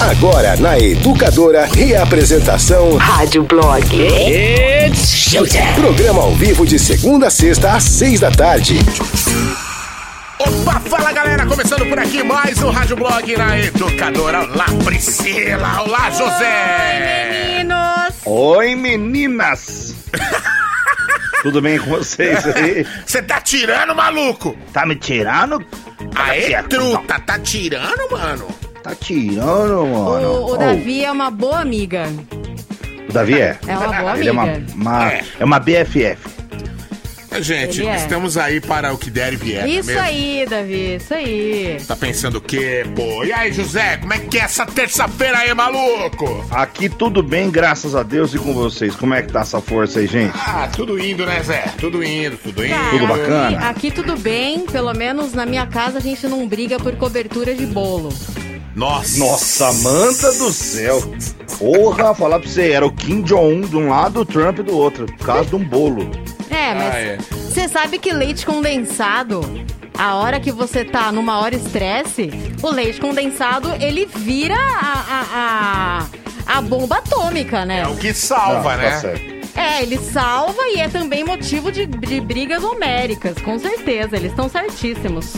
Agora na Educadora, reapresentação Rádio Blog. Programa ao vivo de segunda a sexta às seis da tarde. Opa, fala galera, começando por aqui mais um Rádio Blog na Educadora. Olá, Priscila. Olá, José. Meninos! Oi, meninas! Tudo bem com vocês aí? Você tá tirando, maluco? Tá me tirando? Aê, truta, tá tirando, mano? Tá tirando, mano. O, o Davi é uma boa amiga. O Davi é? É uma boa Ele é uma, amiga. uma- É. é uma BFF. Gente, Ele é. estamos aí para o que der e vier. é Isso mesmo? aí, Davi, isso aí. Tá pensando o quê, pô? E aí, José, como é que é essa terça-feira aí, maluco? Aqui tudo bem, graças a Deus e com vocês. Como é que tá essa força aí, gente? Ah, tudo indo, né, Zé? Tudo indo, tudo indo. Tá, Tudo aqui- bacana? Aqui, tudo bem, pelo menos na minha casa a gente não briga por cobertura de bolo. Nossa. Nossa, manta do céu. Porra, falar pra você, era o Kim Jong-un de um lado, o Trump do outro, por causa de um bolo. É, mas Ah, é. você sabe que leite condensado, a hora que você tá numa hora estresse, o leite condensado ele vira a, a, a, a bomba atômica, né? É o que salva, Não, né? Tá. É, ele salva e é também motivo de, de brigas homéricas, com certeza, eles estão certíssimos.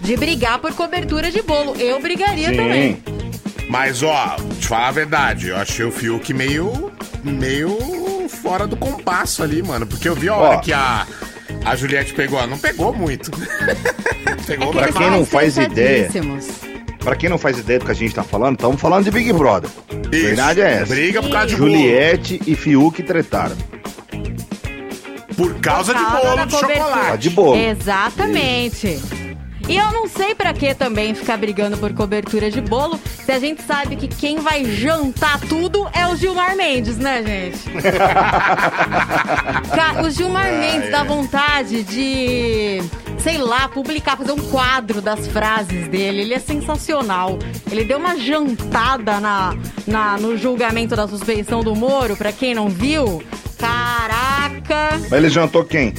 De brigar por cobertura de bolo. Eu brigaria também. Sim. Mas, ó, te falar a verdade, eu achei o Fiuk meio. meio fora do compasso ali, mano. Porque eu vi a hora Ó. que a. A Juliette pegou, não pegou muito. pegou Pra eles quem não faz ideia. Pra quem não faz ideia do que a gente tá falando, estamos falando de Big Brother. Isso. Verdade é essa. Briga por causa de bolo. Juliette e Fiuk tretaram. Por causa de Por causa bolo da de cobertura. chocolate. Tá de bolo. Exatamente. E eu não sei pra que também ficar brigando por cobertura de bolo, se a gente sabe que quem vai jantar tudo é o Gilmar Mendes, né, gente? O Gilmar Mendes dá vontade de, sei lá, publicar, fazer um quadro das frases dele. Ele é sensacional. Ele deu uma jantada na, na- no julgamento da suspeição do Moro, pra quem não viu. Caraca! Mas ele jantou quem?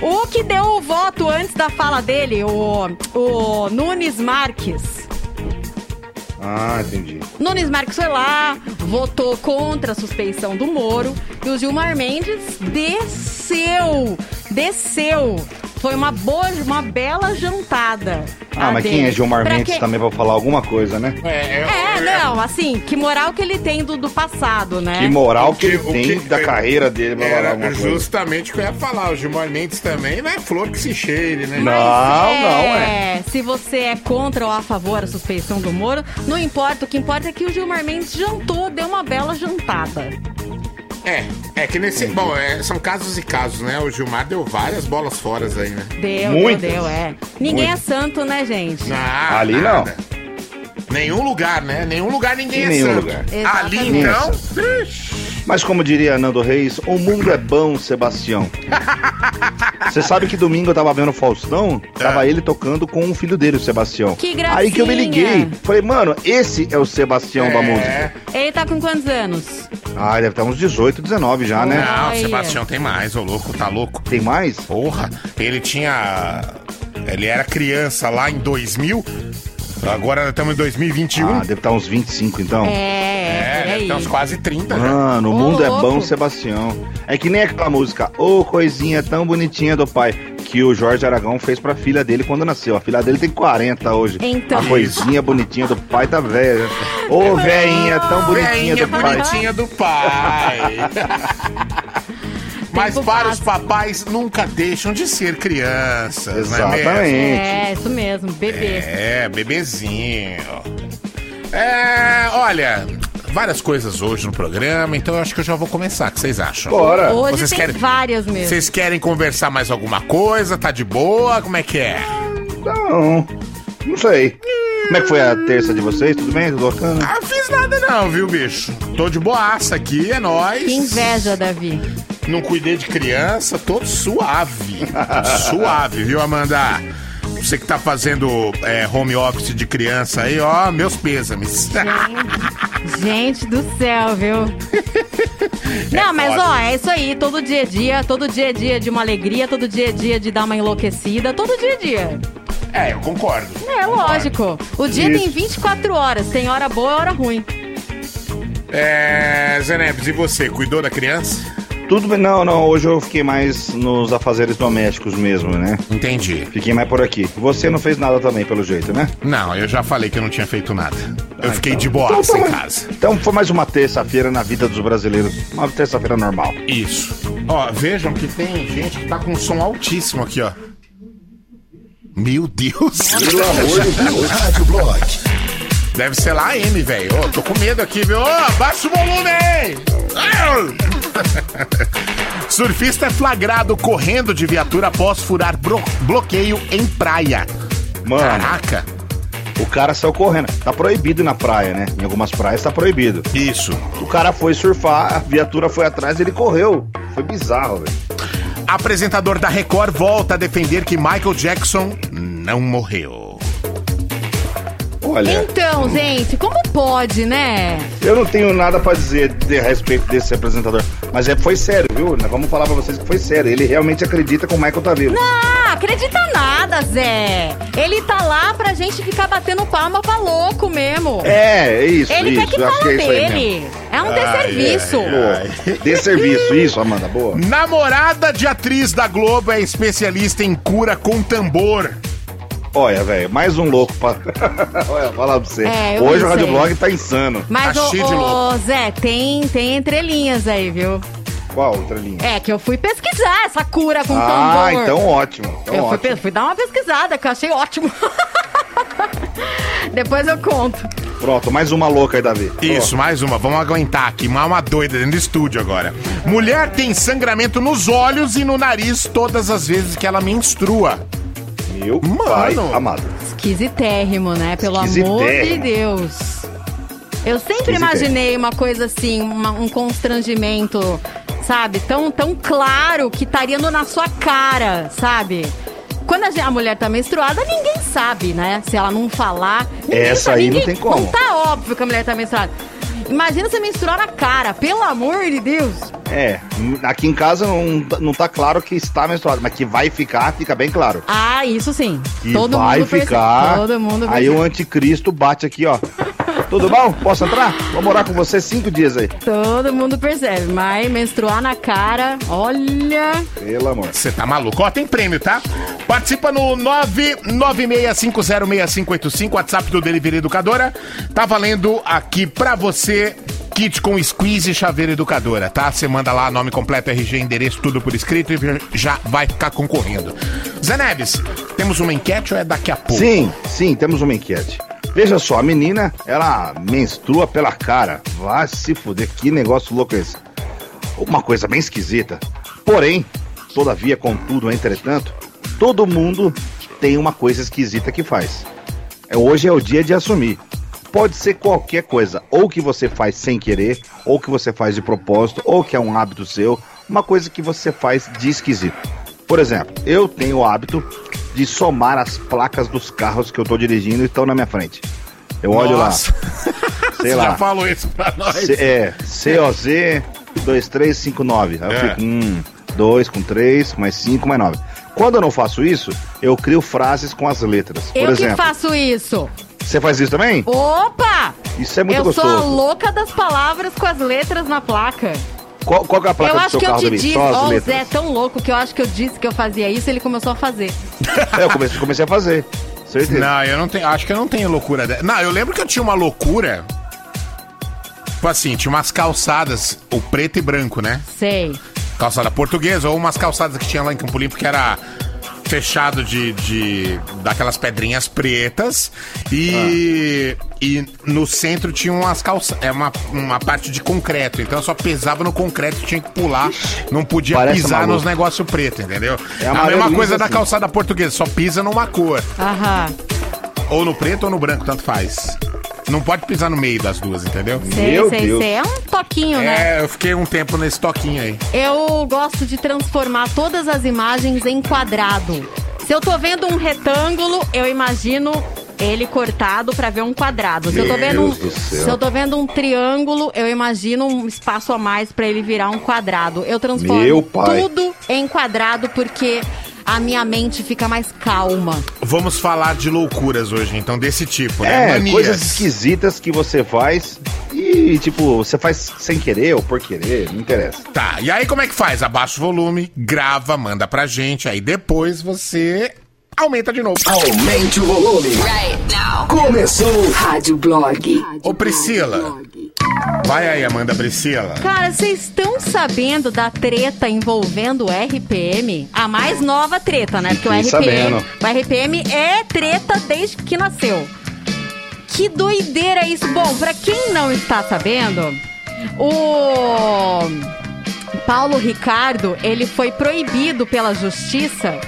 O que deu o voto antes da fala dele, o, o Nunes Marques. Ah, entendi. Nunes Marques foi lá, votou contra a suspeição do Moro e o Gilmar Mendes desceu, desceu. Foi uma boa, uma bela jantada. Ah, mas dele. quem é Gilmar Pra Mendes quem- também pra falar alguma coisa, né? É, É, não, assim, que moral que ele tem do, do passado, né? Que moral que ele O que- tem o que- da carreira dele pra falar Era alguma coisa. justamente o que eu ia falar. O Gilmar Mendes também não é flor que se cheire, né? Não, Mas não, é. Se você é contra ou a favor da suspeição do Moro, não importa. O que importa é que o Gilmar Mendes jantou, deu uma bela jantada. É, é que nesse. Bom, é, são casos e casos, né? O Gilmar deu várias bolas fora aí, né? Deu, Muitas. deu, deu, é. Ninguém Muitas. é santo, né, gente? Ah, Ali nada. Nenhum lugar, né? Nenhum lugar ninguém Em é nenhum santo. lugar. Ali então. Mas como diria Nando Reis, o mundo é bom, Sebastião. Você sabe que domingo eu tava vendo o Faustão, tava ele tocando com o filho dele, o Sebastião. Que gracinha. Aí que eu me liguei. Falei, mano, esse é o Sebastião da música. É. Ele tá com quantos anos? Ah, deve estar uns 18, 19 já, né? Não, o. Sebastião tem mais, ô louco, tá louco. Tem mais? Porra, ele tinha. Ele era criança lá em 2000, agora estamos em 2021. Ah, deve estar uns 25 então. É, é, deve ter uns quase 30 já. Mano, o Ô, mundo é louco. bom, Sebastião. É que nem aquela música, ô coisinha tão bonitinha do pai, que o Jorge Aragão fez pra filha dele quando nasceu. A filha dele tem 40 hoje. Então. A coisinha bonitinha do pai tá velha. Ô veinha tão bonitinha Veinha do pai. bonitinha do pai. Mas Tempo para os papais nunca deixam de ser crianças, é? Exatamente. É, isso mesmo, bebê. É, bebezinho. É, olha, várias coisas hoje no programa, então eu acho que eu já vou começar. O que vocês acham? Bora. Hoje Vocês tem querem- várias mesmo. Vocês querem conversar mais alguma coisa? Tá de boa? Como é que é? Não, não sei. Como é que foi a terça de vocês? Tudo bem? Tudo bacana? Ah, fiz nada não, viu, bicho? Tô de boaça aqui, é nóis. Que inveja, Davi. Não cuidei de criança, tô suave. suave, viu, Amanda? Você que tá fazendo é, home office de criança aí, ó, meus pêsames. Gente, gente do céu, viu? Não, mas foda. ó, é isso aí, todo dia a dia, todo dia a dia de uma alegria, todo dia a dia de dar uma enlouquecida, todo dia a dia. É, eu concordo. É, lógico. O dia Isso. tem 24 horas, tem hora boa e hora ruim. É, Zenebs, e você? Cuidou da criança? Tudo bem. Não, não, hoje eu fiquei mais nos afazeres domésticos mesmo, né? Entendi. Fiquei mais por aqui. Você não fez nada também, pelo jeito, né? Não, eu já falei que eu não tinha feito nada. Eu fiquei de Então, tá em bom. casa. Então foi mais uma terça-feira na vida dos brasileiros. Uma terça-feira normal. Isso. Ó, vejam que tem gente que tá com um som altíssimo aqui, ó. Meu Deus. Pelo amor de Deus. Rádio Blog. Deve ser lá a M, velho. Ô, tô com medo aqui, viu? Ô, abaixa o volume aí! Surfista é flagrado correndo de viatura após furar bloqueio em praia. Mano, Caraca! o cara saiu correndo. Tá proibido na praia, né? Em algumas praias tá proibido. Isso. O cara foi surfar, a viatura foi atrás, ele correu. Foi bizarro, velho. Apresentador da Record volta a defender que Michael Jackson não morreu. Olha, Então, gente, como pode, né? eu não tenho nada pra dizer de- a respeito desse apresentador. Mas é, foi sério, viu? Nós Vamos falar pra vocês que foi sério. Ele realmente acredita que o Michael tá vivo. Ah, acredita nada, Zé. Ele tá lá pra gente ficar batendo palma pra louco mesmo. É, é isso, Ele isso. quer que fala é aí mesmo. dele. É um desserviço. Boa. Dê serviço, isso, Amanda, boa. Namorada de atriz da Globo é especialista em cura com tambor. Olha, velho, mais um louco pra. Olha, falar pra você. É, Hoje o isso Rádio aí. Blog tá insano. Mas, Tá ô, de ô, louco. Zé, tem, tem entrelinhas aí, viu? Qual outra linha? É, que eu fui pesquisar essa cura com ah, tambor. então ótimo. Então eu fui, ótimo. pe- fui dar uma pesquisada, que eu achei ótimo. Depois eu conto. Pronto, mais uma louca aí, Davi. Isso, mais uma. Vamos aguentar aqui. Mais uma doida dentro do estúdio agora. Mulher tem sangramento nos olhos e no nariz todas as vezes que ela menstrua. Meu Mano. pai amado. Esquisitérrimo, né? Pelo amor de. Deus. Eu sempre imaginei uma coisa assim, uma- um constrangimento, sabe? Tão, tão claro que estaria no- na sua cara, sabe? Quando a, mulher tá menstruada, ninguém sabe, né? Se ela não falar. ninguém Essa sabe, aí não ninguém- tem como. Não tá óbvio que a mulher tá menstruada. Imagina você menstruar na cara, pelo amor de Deus. É, aqui em casa não, tá- não tá claro que está menstruado, mas que vai ficar, fica bem claro. Ah, isso sim. Que Todo vai mundo percebe. ficar. Todo mundo aí o anticristo bate aqui, ó. Tudo bom? Posso entrar? Vou morar com você cinco dias aí. Todo mundo percebe, mas menstruar na cara, olha. Pelo amor. Você tá maluco? Ó, tem prêmio, tá? Participa no 996506585, WhatsApp do Delivery Educadora. Tá valendo aqui pra você kit com squeeze e chaveira educadora, tá? Você manda lá nome completo, RG, endereço, tudo por escrito e já vai ficar concorrendo. Zé Neves, temos uma enquete ou é daqui a pouco? Sim, sim, temos uma enquete. Veja só, a menina, ela menstrua pela cara. Vai se fuder, que negócio louco é esse? Uma coisa bem esquisita. Porém, todavia, contudo, entretanto, todo mundo tem uma coisa esquisita que faz. É, Hoje é o dia de assumir. Pode ser qualquer coisa, ou que você faz sem querer, ou que você faz de propósito, ou que é um hábito seu, uma coisa que você faz de esquisito. Por exemplo, eu tenho o hábito de somar as placas dos carros que eu tô dirigindo e estão na minha frente. Eu olho Nossa. lá, sei Você lá. já falou isso pra nós. C- é, COZ 2359. Aí eu É. fico, hum, 2 com 3, mais 5, mais 9. Quando eu não faço isso, eu crio frases com as letras. Por eu exemplo, que faço isso. você faz isso também? Opa! Isso é muito eu gostoso. sou a louca das palavras com as letras na placa. Qual, qual que é a placa eu do acho seu que eu carro, te disse. Ó, o. Zé é tão louco que eu acho que eu disse que eu fazia isso e ele começou a fazer. É, eu comecei, comecei a fazer. Certeza. Não, eu não tenho. Acho que eu não tenho loucura dessa. Não, eu lembro que eu tinha uma loucura. Tipo assim, tinha umas calçadas, o preto e branco, né? Sei. Calçada portuguesa, ou umas calçadas que tinha lá em Campo Limpo que era fechado de, de daquelas pedrinhas pretas e, e no centro tinha umas calçadas, é uma, uma parte de concreto, então eu só pisava no concreto, tinha que pular, não podia Parece pisar maluco. nos negócios pretos, entendeu? É a mesma coisa da assim. calçada portuguesa, só pisa numa cor, Aham. ou no preto ou no branco, tanto faz. Não pode pisar no meio das duas, entendeu? Sei, Meu sei, Deus. sei. É um toquinho, né? É, eu fiquei um tempo nesse toquinho aí. Eu gosto de transformar todas as imagens em quadrado. Se eu tô vendo um retângulo, eu imagino ele cortado pra ver um quadrado. Se eu tô vendo um, Deus do céu. se eu tô vendo um triângulo, eu imagino um espaço a mais pra ele virar um quadrado. Eu transformo tudo em quadrado porque a minha mente fica mais calma. Vamos falar de loucuras hoje, então, desse tipo, né? É, Manias. coisas esquisitas que você faz e, tipo, você faz sem querer ou por querer, não interessa. Tá, e aí como é que faz? Abaixa o volume, grava, manda pra gente, aí depois você aumenta de novo. Aumente o volume. Right now. Começou. Rádio Blog. Ô Priscila, vai aí, Amanda Priscila. Cara, vocês estão sabendo da treta envolvendo o RPM? A mais nova treta, né? Porque o RPM, sabendo. o RPM é treta desde que nasceu. Que doideira isso. Bom, pra quem não está sabendo, o Paulo Ricardo, ele foi proibido pela justiça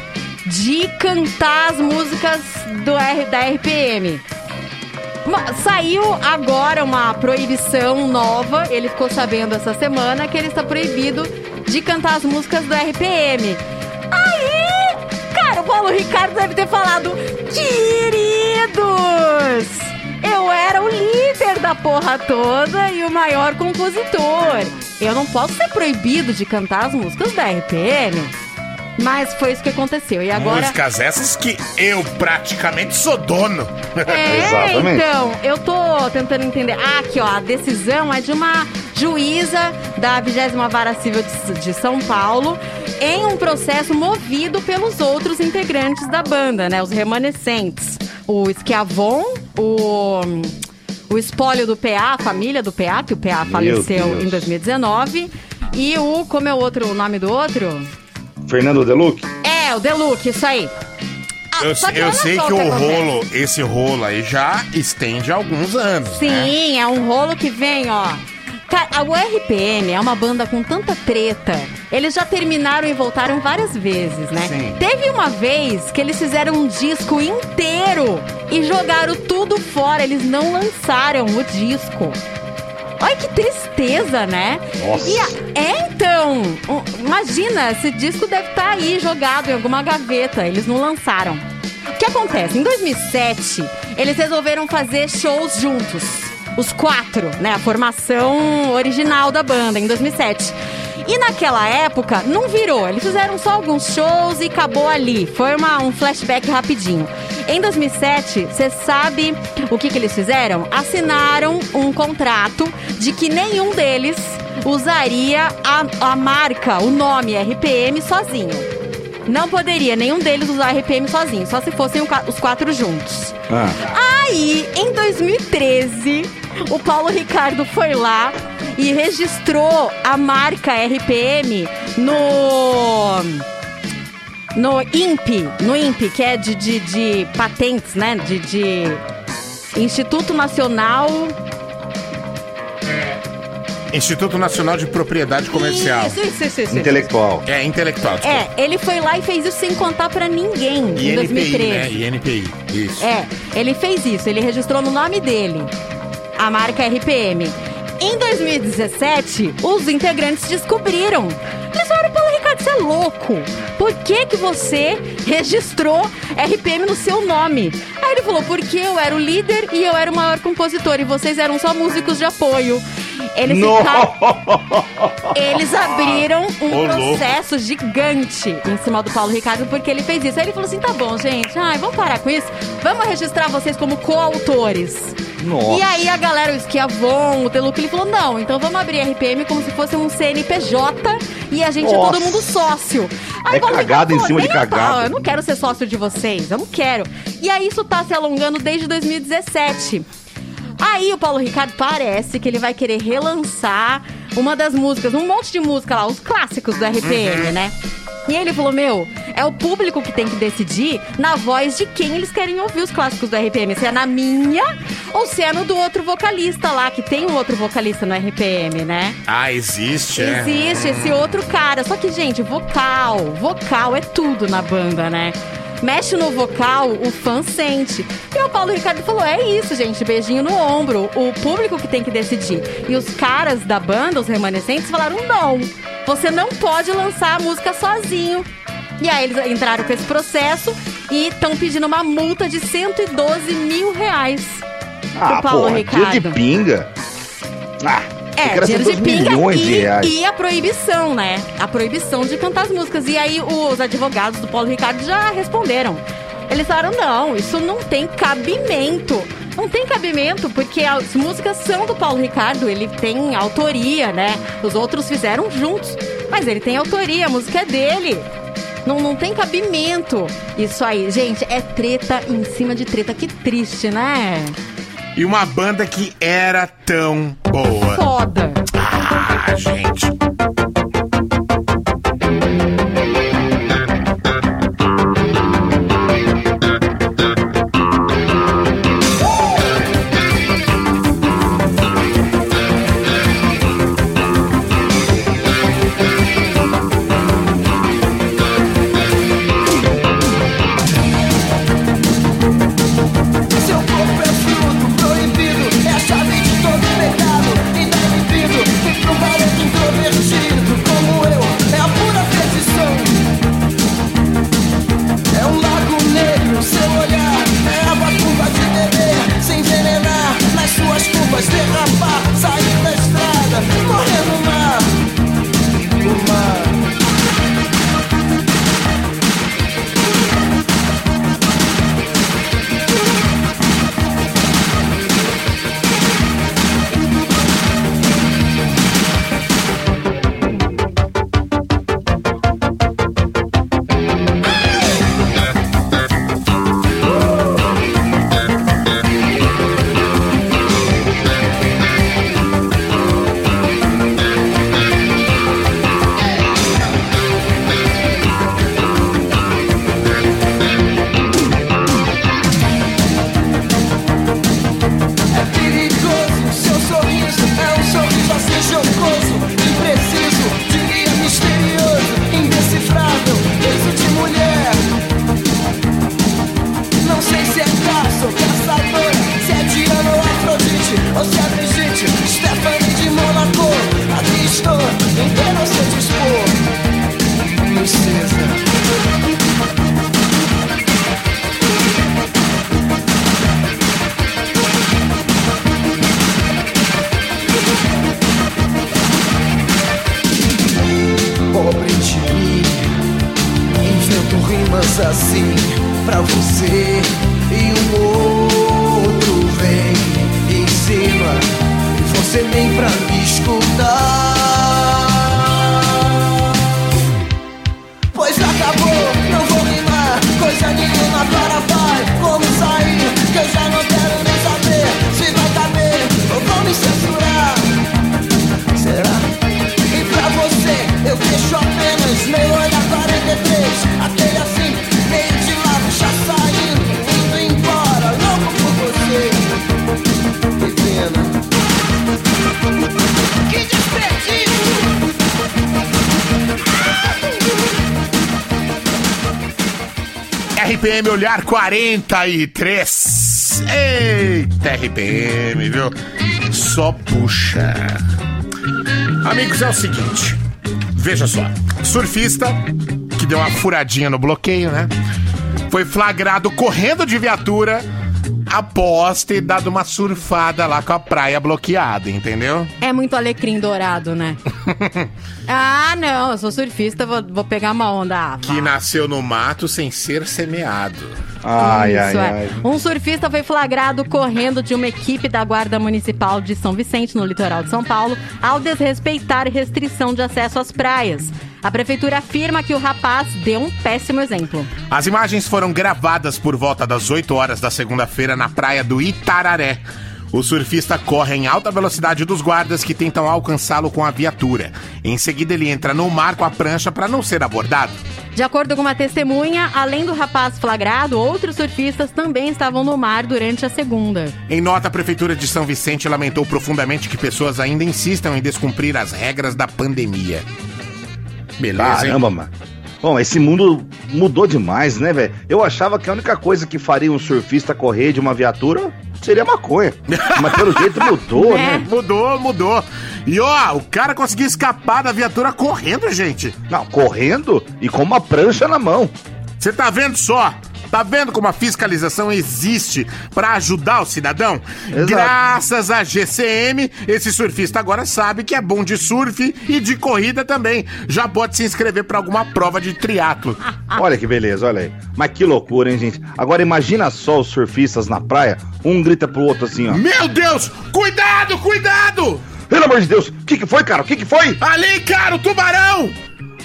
de cantar as músicas do R, da RPM. Saiu agora uma proibição nova, ele ficou sabendo essa semana que ele está proibido de cantar as músicas do RPM. Aí, cara, o Paulo Ricardo deve ter falado: Queridos, eu era o líder da porra toda e o maior compositor. Eu não posso ser proibido de cantar as músicas da RPM. Mas foi isso que aconteceu. E agora. Músicas essas que eu praticamente sou dono. É, Exatamente. então, eu tô tentando entender. Ah, aqui, ó, a decisão é de uma juíza da 20 Vara Civil de, de São Paulo em um processo movido pelos outros integrantes da banda, né? Os remanescentes. O Schiavon, o, o espólio do PA, a família do PA, que o PA faleceu Deus. em 2019. E o, como é o outro o nome do outro? Fernando Deluc? É, o Deluxe, isso aí. Ah, Eu, eu sei que o acontece. rolo, esse rolo aí já estende há alguns anos, né? Sim, é um rolo que vem, ó. Cara, o RPM é uma banda com tanta treta. Eles já terminaram e voltaram várias vezes, né? Sim. Teve uma vez que eles fizeram um disco inteiro e jogaram tudo fora. Eles não lançaram o disco. Olha que tristeza, né? Nossa. E a- é então, imagina, esse disco deve estar aí jogado em alguma gaveta. Eles não lançaram. O que acontece? Em 2007, eles resolveram fazer shows juntos. Os quatro, né? A formação original da banda, em 2007. E naquela época, não virou. Eles fizeram só alguns shows e acabou ali. Foi uma- um flashback rapidinho. Em 2007, você sabe o que, que eles fizeram? Assinaram um contrato de que nenhum deles usaria a, a marca, o nome RPM sozinho. Não poderia nenhum deles usar RPM sozinho, só se fossem os quatro juntos. Ah, Aí, em 2013, o Paulo Ricardo foi lá e registrou a marca RPM no. No INPE, no INPE, que é de, de, de patentes, né? De, de Instituto Nacional. Instituto Nacional de Propriedade Comercial. Isso, isso, isso, isso. intelectual. É, intelectual, desculpa. É, ele foi lá e fez isso sem contar pra ninguém em INPI, 2013. né? INPI, isso. É, ele fez isso, ele registrou no nome dele a marca RPM. Em 2017, os integrantes descobriram. Eles falaram, Paulo Ricardo, você é louco. Por que que você registrou RPM no seu nome? Aí ele falou, porque eu era o líder e eu era o maior compositor e vocês eram só músicos de apoio. Eles ficaram... Eles abriram um Ô, louco. processo gigante em cima do Paulo Ricardo porque ele fez isso. Aí ele falou assim: tá bom, gente, ai, vamos parar com isso. Vamos registrar vocês como coautores. Nossa. E aí a galera, o Esquiavon, o Teluca, ele falou: não, então vamos abrir RPM como se fosse um CNPJ e a gente é Nossa. todo mundo sócio. Aí É cagada em cima de "Nem a pau, cagada." Eu não quero ser sócio de vocês, eu não quero. E aí isso tá se alongando desde 2017. Aí o Paulo Ricardo parece que ele vai querer relançar uma das músicas, um monte de música lá, os clássicos do RPM, né? E ele falou: Meu, é o público que tem que decidir na voz de quem eles querem ouvir os clássicos do RPM. Se é na minha ou se é no do outro vocalista lá, que tem um outro vocalista no RPM, né? Ah, existe, é? Existe esse outro cara. Só que, gente, vocal, vocal é tudo na banda, né? Mexe no vocal, o fã sente. E o Paulo Ricardo falou: é isso, gente, beijinho no ombro. O público que tem que decidir. E os caras da banda, os remanescentes, falaram: não, você não pode lançar a música sozinho. E aí eles entraram com esse processo e estão pedindo uma multa de 112 mil reais Ah, pro Paulo porra, dia de Ricardo. pinga. Ah, É, dinheiro de pinga de e, reais. e a proibição, né? A proibição de cantar as músicas. E aí os advogados do Paulo Ricardo já responderam. Eles falaram, não, isso não tem cabimento. Não tem cabimento, porque as músicas são do Paulo Ricardo, ele tem autoria, né? Os outros fizeram juntos, mas ele tem autoria, a música é dele. Não, não tem cabimento isso aí. Gente, é treta em cima de treta. Que triste, né? E uma banda que era tão boa. Foda. Ah, gente. Se é caça ou caçadora, se é Diana ou Afrodite, ou se é Brigitte, Stephanie de Monaco. Aqui estou, inteiro ao seu dispor, princesa. RPM Olhar 43. Eita, RPM, viu? Só puxa. Amigos, é o seguinte. Veja só. Surfista, que deu uma furadinha no bloqueio, né? Foi flagrado correndo de viatura após ter dado uma surfada lá com a praia bloqueada, entendeu? É muito alecrim dourado, né? ah, não, eu sou surfista, vou, vou pegar uma onda. Ah, Que nasceu no mato sem ser semeado. Ai, ai, Isso é. ai. Um surfista foi flagrado correndo de uma equipe da Guarda Municipal de São Vicente, no litoral de São Paulo, ao desrespeitar restrição de acesso às praias. A prefeitura afirma que o rapaz deu um péssimo exemplo. As imagens foram gravadas por volta das 8 horas da segunda-feira na praia do Itararé. O surfista corre em alta velocidade dos guardas que tentam alcançá-lo com a viatura. Em seguida, ele entra no mar com a prancha para não ser abordado. De acordo com uma testemunha, além do rapaz flagrado, outros surfistas também estavam no mar durante a segunda. Em nota, a Prefeitura de São Vicente lamentou profundamente que pessoas ainda insistam em descumprir as regras da pandemia. Beleza, hein? Caramba, mano. Bom, esse mundo mudou demais, né, velho? Eu achava que a única coisa que faria um surfista correr de uma viatura seria maconha. Mas pelo jeito mudou, Né? né? Mudou, mudou. E ó, o cara conseguiu escapar da viatura correndo, gente. Não, correndo e com uma prancha na mão. Você tá vendo só? Tá vendo como a fiscalização existe pra ajudar o cidadão? Exato. Graças à GCM, esse surfista agora sabe que é bom de surf e de corrida também. Já pode se inscrever pra alguma prova de triatlo. Olha que beleza, olha aí. Mas que loucura, hein, gente? Agora imagina só os surfistas na praia, um grita pro outro assim, ó. Meu Deus! Cuidado, cuidado! Pelo amor de Deus, o que que foi, cara? O que que foi? Ali, cara, o tubarão!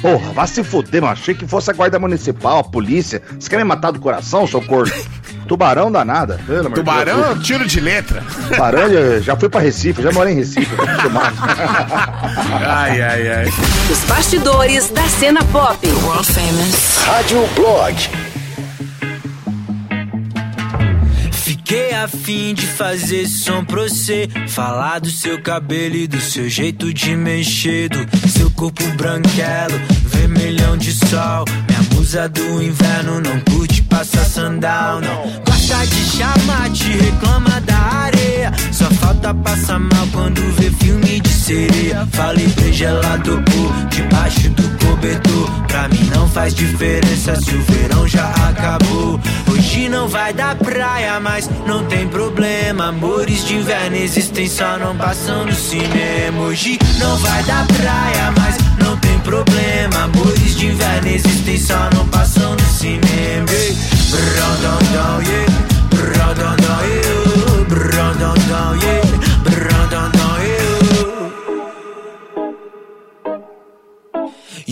Porra, vá se fuder, mano. Achei que fosse a guarda municipal, a polícia. Vocês querem matar do coração, seu corno? Tubarão danada. Pelo Tubarão é um tiro de letra. Tubarão já- já foi pra Recife, já morei em Recife. Ai, ai, ai. Os bastidores da cena pop. World famous. Rádio Blog. Fiquei afim de fazer som pra você Falar do seu cabelo e do seu jeito de mexer Do seu corpo branquelo, vermelhão de sol. Minha musa do inverno não curte passar sandal, não. Gosta de chamar, te reclama da areia. Só falta passar mal quando vê filme de sereia. Falei bem gelado por debaixo do cobertor. Pra mim não faz diferença se o verão já acabou. Hoje não vai dar praia, mas não tem problema. Amores de inverno existem, só não passam no cinema. Hoje não vai dar praia, mas problema Amores de inverno existem, só não passam no cinema Ei, brão, dão, dão, yeah. Brão, dão, dão, yeah. Brão, dão, dão, yeah.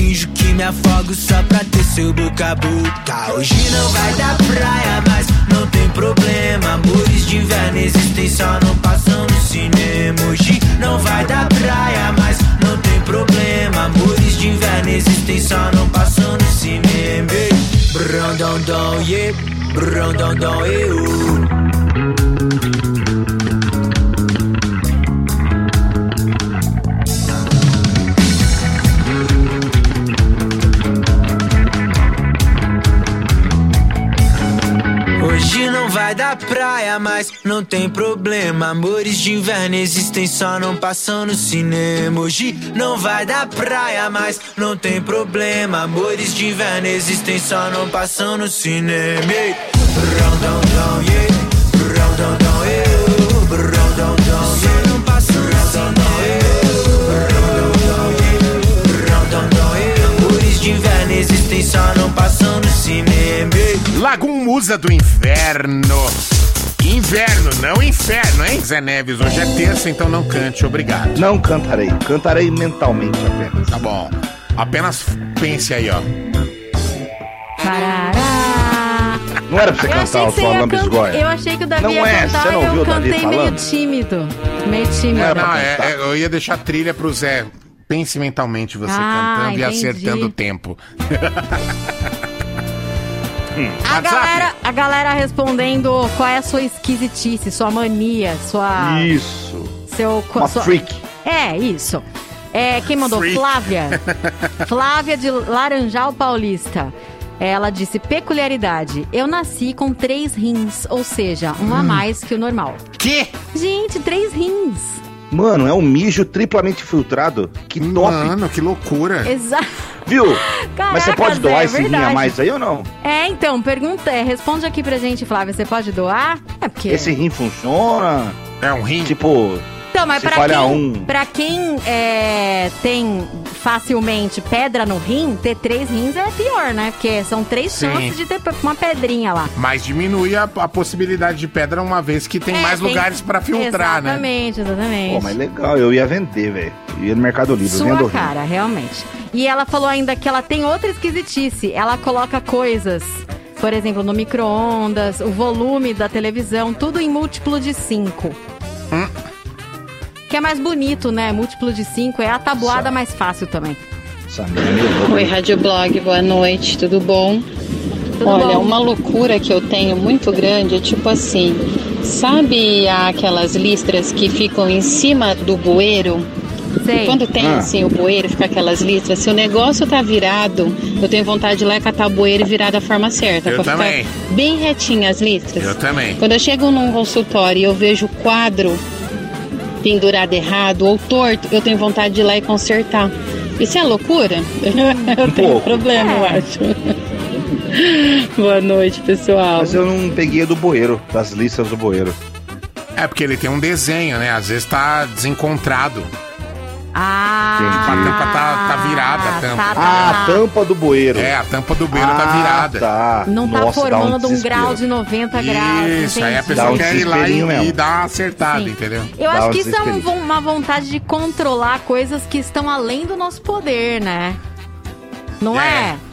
Finjo que me afogo só pra ter seu boca a boca. Hoje não vai dar praia, mas não tem problema. Amores de inverno existem, só não passam no cinema. Hoje não vai dar praia, mas não tem problema. Amores de inverno existem, só não passam no cinema. Ei, Brão, dão, dão, yeah. Hoje não vai dar praia, mas não tem problema. Amores de inverno existem, só não passam no cinema. Hoje não vai dar praia, mas não tem problema. Amores de inverno existem, só não passam no cinema. Brão, dão, dão, yeah. Brão, dão, dão, eu. Brão, dão, dão, yeah. não passa no cinema. Brão, dão, dão, yeah. Brão, dão, dão, yeah. Amores de inverno existem, só não passam Lagum Musa do Inverno. Inverno, não inferno, hein, Zé Neves? Hoje é terça, então não cante, obrigado. Não cantarei, cantarei mentalmente apenas. Tá bom. Apenas pense aí, ó. Parará. Não era pra você Eu achei cantar o sua ia lambisgoia. Eu achei que o Davi Não ia é, cantar você não e ouviu eu o Davi cantei meio falando? tímido. Meio tímido. É, Não, é, cantar. é, eu ia deixar trilha pro Zé. Pense mentalmente você Ah, cantando e entendi. acertando o tempo. A WhatsApp. galera, a galera respondendo qual é a sua esquisitice, sua mania, sua. Isso. Seu, Uma sua- freak. É, isso. É, quem mandou? Freak. Flávia. Flávia de Laranjal Paulista. Ela disse: peculiaridade. Eu nasci com três rins, ou seja, um Hum. a mais que o normal. Que? Gente, três rins. Mano, é um mijo triplamente filtrado. Que top. Mano, que loucura. Exato. Viu? Mas você Caraca, pode doar Zé, é esse rim a mais aí ou não? É, então, pergunta, é, responde aqui pra gente, Flávia. Você pode doar? É porque. Esse rim funciona? É um rim? Tipo, Então, mas falhar quem, um- pra quem é, tem facilmente pedra no rim, ter três rins é pior, né? Porque são três Sim. chances de ter uma pedrinha lá. Mas diminui a, a possibilidade de pedra uma vez que tem É, mais tem- lugares pra filtrar, né? Exatamente, exatamente. pô, mas legal, eu ia vender, velho. Ia no Mercado Livre, Sua vendo rim. cara, realmente. E ela falou ainda que ela tem outra esquisitice. Ela coloca coisas, por exemplo, no micro-ondas, o volume da televisão, tudo em múltiplo de 5. Hum. Que é mais bonito, né? Múltiplo de 5 é a tabuada mais fácil também. É. Oi, Rádio Blog, boa noite, tudo bom? Tudo Olha, bom? uma loucura que eu tenho muito grande é tipo assim: Sabe aquelas listras que ficam em cima do bueiro? Sei. Quando tem Ah. assim o bueiro, fica aquelas listras. Se o negócio tá virado, eu tenho vontade de ir lá e catar o bueiro e virar da forma certa. Eu pra também. ficar bem retinha as listras. Eu também. Quando eu chego num consultório e eu vejo o quadro pendurado errado ou torto, eu tenho vontade de ir lá e consertar. Isso é loucura? Eu tenho um pouco. problema, eu É. acho. Boa noite, pessoal. Mas eu não peguei a do bueiro, das listas do bueiro. É porque ele tem um desenho, né? Às vezes tá desencontrado. Ah, A tampa tá- tá virada, a tampa. tá, tá. Ah, a tampa do bueiro. É, a tampa do beiro tá Ah, virada. Tá. Não tá Nossa, formando um, desespero. grau de 90 graus. Isso, aí a pessoa um quer ir lá e, e dar uma acertada, Sim. entendeu? Eu Dá acho um que isso é um uma vontade de controlar coisas que estão além do nosso poder, né? Não é? É.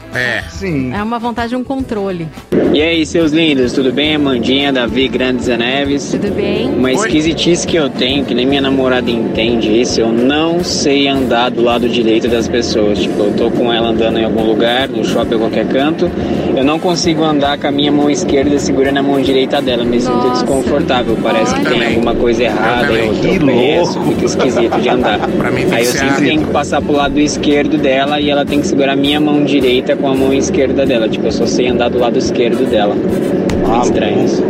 Sim. É uma vontade de um controle. E aí, seus lindos, tudo bem? Amandinha, Davi, Grande Zé Neves. Tudo bem? Uma Oi. esquisitice que eu tenho, que nem minha namorada entende isso, eu não sei andar do lado direito das pessoas. Tipo, eu tô com ela andando em algum lugar, no shopping ou qualquer canto, eu não consigo andar com a minha mão esquerda segurando a mão direita dela, me sinto Nossa. desconfortável, parece que Olha. tem Também. alguma coisa errada, eu Que tropeço, louco. fica esquisito de andar. Pra mim tem Aí que eu sempre tenho que passar pro lado esquerdo dela e ela tem que segurar a minha mão direita com a mão esquerda dela. Tipo, eu só sei andar do lado esquerdo dela. Ah, Muito estranho isso.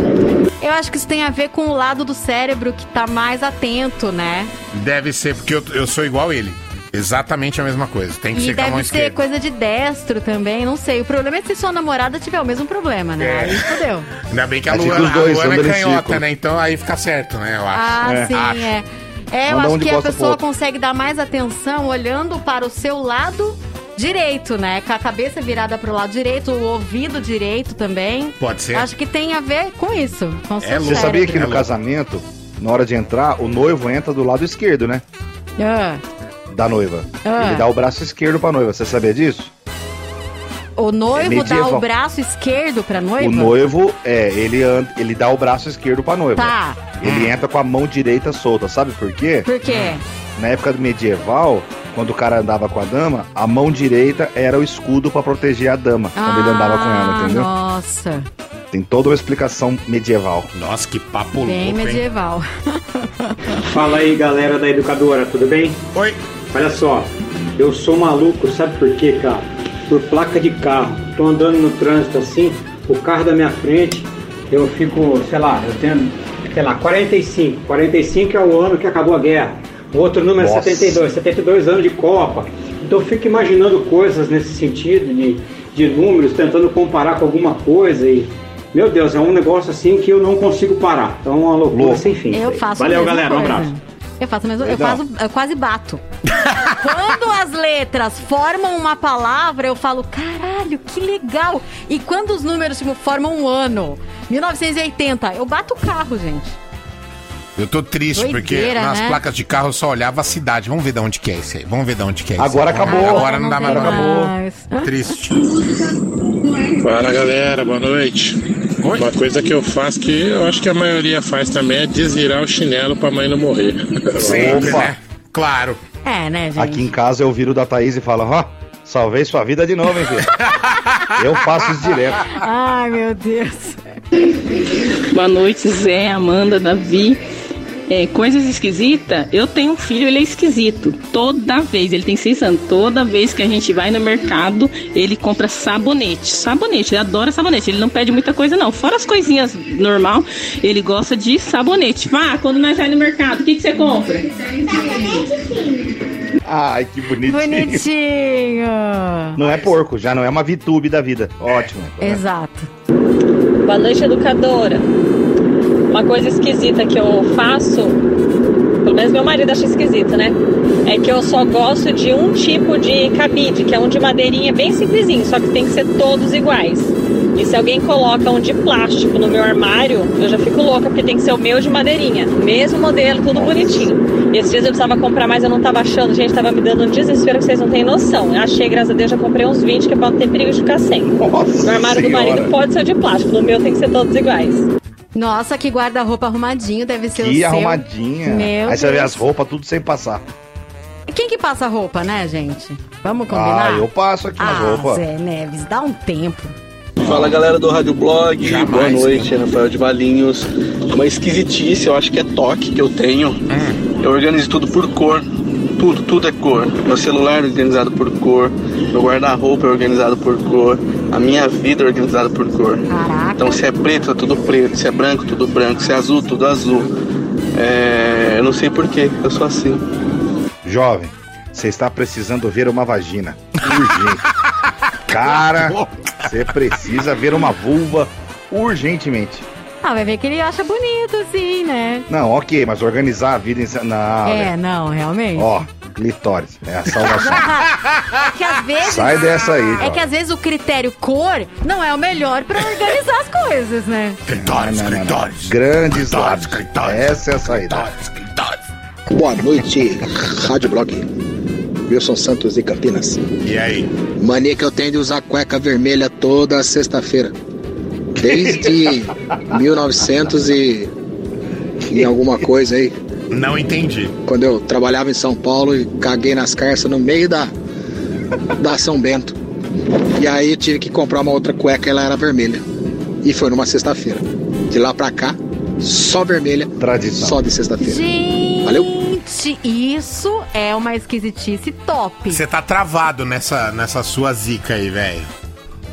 Eu acho que isso tem a ver com o lado do cérebro que tá mais atento, né? Deve ser, porque eu, eu sou igual ele. Exatamente a mesma coisa. Tem que E ser com a mão deve ser esquerda. coisa de destro também, não sei. O problema é se sua namorada tiver o mesmo problema, né? É. Aí fodeu. Ainda bem que a Aí fica Luana, dois a Luana é canhota, né? Então aí fica certo, né? Eu acho. Ah, É. sim, Acho. é. É, eu Manda acho que a pessoa consegue dar mais atenção olhando para o seu lado direito, né? Com a cabeça virada para o lado direito, o ouvido direito também. Pode ser. Acho que tem a ver com isso. Com É, Você sabia que cérebro. no louco. casamento, na hora de entrar, o noivo entra do lado esquerdo, né? Ah, Da noiva. Ah. Ele dá o braço esquerdo pra noiva. Você sabia disso? o noivo dá medieval. o braço esquerdo para noiva? O noivo, é, ele, anda, ele dá o braço esquerdo pra noiva. Tá. Ele entra com a mão direita solta. Sabe por quê? Por quê? Na época do medieval, quando o cara andava com a dama, a mão direita era o escudo pra proteger a dama. quando ele andava com ela, Ah, entendeu? Nossa, Tem toda uma explicação medieval. Nossa, que papo bem louco, hein? medieval. Fala aí galera da educadora, tudo bem? Oi. Olha só, eu sou maluco, sabe por quê, cara? Por placa de carro. Tô andando no trânsito assim, o carro da minha frente, eu fico, sei lá, eu tenho, sei lá, 45. 45 é o ano que acabou a guerra. O outro número Nossa. é 72, 72 anos de Copa. Então eu fico imaginando coisas nesse sentido de, de números, tentando comparar com alguma coisa e. Meu Deus, é um negócio assim que eu não consigo parar. Então é uma loucura Louco. sem fim. Eu faço Valeu, galera. Um coisa. abraço. Eu faço a mesma eu, faço, eu quase bato. quando as letras formam uma palavra, eu falo, caralho, que legal. E quando os números tipo, formam um ano, 1980, eu bato o carro, gente. Eu tô triste, porque Doideira, nas né? placas de carro eu só olhava a cidade. Vamos ver de onde que é esse aí. Vamos ver de onde que é esse Agora acabou. Agora não dá mais mais. Triste. Fala galera, boa noite. Oi. Uma coisa que eu faço que eu acho que a maioria faz também é desvirar o chinelo pra mãe não morrer. Sempre, Opa. né? Claro. É, né, gente? Aqui em casa eu viro da Thaís e falo, ó, salvei sua vida de novo, hein, filho? eu faço isso direto. Ai, meu Deus. Boa noite, Zé, Amanda, Davi. É, coisas esquisitas, eu tenho um filho, ele é esquisito. Toda vez, ele tem seis anos, toda vez que a gente vai no mercado, ele compra sabonete. Sabonete, ele adora sabonete. Ele não pede muita coisa, não. Fora as coisinhas normal, ele gosta de sabonete. Vá, quando nós vai no mercado, o que, que você compra? Ai, que bonitinho. Bonitinho. Não é porco, já não é uma VTube da vida. Ótimo. Exato. Boa noite, educadora. Uma coisa esquisita que eu faço, pelo menos meu marido acha esquisito, né? É que eu só gosto de um tipo de cabide, que é um de madeirinha bem simplesinho, só que tem que ser todos iguais. E se alguém coloca um de plástico no meu armário, eu já fico louca, porque tem que ser o meu de madeirinha. Mesmo modelo, tudo bonitinho. E esses dias eu precisava comprar, mas eu não tava achando, gente, tava me dando um desespero que vocês não têm noção. Eu achei, graças a Deus, já comprei uns 20, que é pra não ter perigo de ficar sem. Nossa No armário do Senhora. marido pode ser de plástico, no meu tem que ser todos iguais. Nossa, que guarda-roupa arrumadinho deve ser o Que seu. arrumadinha. Meu Aí você vê Deus. as roupas tudo sem passar. Quem que passa roupa, né, gente? Vamos combinar? Ah, eu passo aqui Ah, roupas. Zé Neves, dá um tempo. Fala galera do Rádio Blog, Jamais, boa noite, Rafael de Valinhos. Uma esquisitice, eu acho que é toque que eu tenho. Hum. Eu organizo tudo por cor. Tudo, tudo é cor. Meu celular é organizado por cor. Meu guarda-roupa é organizado por cor. A minha vida é organizada por cor. Então se é preto, é tudo preto. Se é branco, tudo branco. Se é azul, tudo azul. É, eu não sei porquê, eu sou assim. Jovem, você está precisando ver uma vagina. Urgente. Cara, você precisa ver uma vulva urgentemente. Ah, vai ver que ele acha bonito, assim, né? Não, ok, mas organizar a vida em. Não, é, velho. não, realmente. Ó, clitóris. É a salvação. é que às vezes. Sai dessa aí, É que às vezes o critério cor não é o melhor pra organizar as coisas, né? Clitóris, clitóris. Grandes lados. Essa é a saída. Boa noite, Rádio Blog. Wilson Santos e Campinas. E aí? Mania que eu tenho de usar cueca vermelha toda sexta-feira. Desde 1900 e, e alguma coisa aí. Não entendi. Quando eu trabalhava em São Paulo e caguei nas carças no meio da, da São Bento. E aí eu tive que comprar uma outra cueca e ela era vermelha. E foi numa sexta-feira. De lá pra cá, só vermelha. Tradição. Só de sexta-feira. Gente, Valeu. isso é uma esquisitice top. Você tá travado nessa, nessa sua zica aí, velho.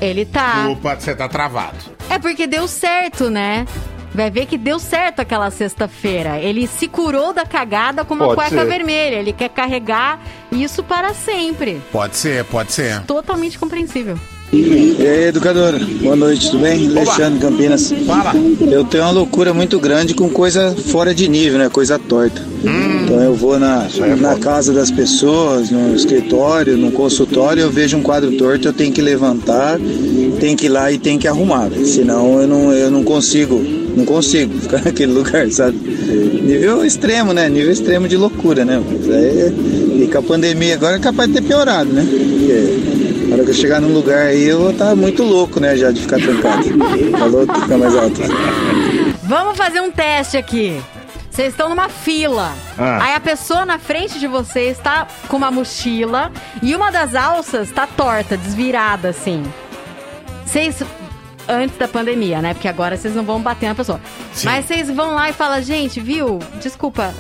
Ele tá. Opa, você tá travado. É porque deu certo, né? Vai ver que deu certo aquela sexta-feira. Ele se curou da cagada com uma Pode cueca ser. vermelha. Ele quer carregar isso para sempre. Pode ser, pode ser. Totalmente compreensível. E aí, educadora, boa noite, tudo bem? Alexandre Campinas. Fala. Eu tenho uma loucura muito grande com coisa fora de nível, né? Coisa torta. Então eu vou na, na casa das pessoas, no escritório, no consultório, eu vejo um quadro torto, eu tenho que levantar, tenho que ir lá e tenho que arrumar. velho. Senão eu não, eu não consigo, não consigo ficar naquele lugar, sabe? Nível extremo, né? Nível extremo de loucura, né? Mas aí, e com a pandemia agora é capaz de ter piorado, né? Porque na hora que eu chegar num lugar aí, eu vou estar muito louco, né? Já de ficar trancado. Falou, fica mais alto. Vamos fazer um teste aqui. Vocês estão numa fila. Ah. Aí a pessoa na frente de vocês está com uma mochila e uma das alças tá torta, desvirada assim. Vocês antes da pandemia, né? Porque agora vocês não vão bater na pessoa. Sim. Mas vocês vão lá e falam, gente, viu? Desculpa,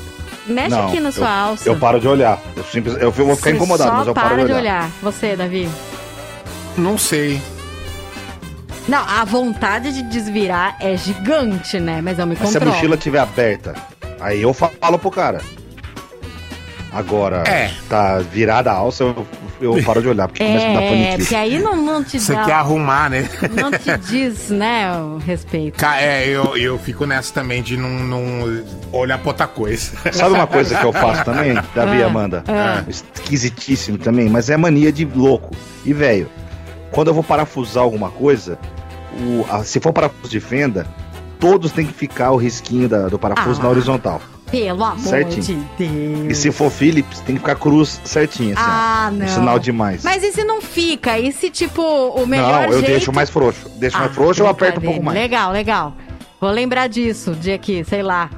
mexe Não, aqui na sua eu, alça. Eu paro de olhar. Eu, simples, eu vou ficar Você incomodado, mas eu para paro de olhar. Você, Davi? Não sei. Não, a vontade de desvirar é gigante, né? Mas eu me Mas se a controlo. mochila estiver aberta, aí eu falo pro cara. Agora, É. tá virada a alça, eu, eu paro de olhar, porque começa a dar É, paniquite. porque aí não, não te Você dá... quer arrumar, né? Não te diz, né, o respeito. É, eu, eu fico nessa também de não, não olhar pra outra coisa. Sabe uma coisa que eu faço também, Davi e Ah, Amanda? ah. Esquisitíssimo também, mas é mania de louco. E, velho, quando eu vou parafusar alguma coisa, o- a- se for parafuso de fenda, todos têm que ficar o risquinho da- do parafuso Ah. na horizontal. Pelo amor Certinho. de Deus. E se for Philips, tem que ficar cruz certinho, assim. Ah, ó. não. Um sinal demais. Mas e se não fica? E se, tipo, o melhor não, eu jeito... deixo mais frouxo. Deixo Ah, mais frouxo, eu aperto um pouco mais. Legal, legal. Vou lembrar disso, dia que, sei lá,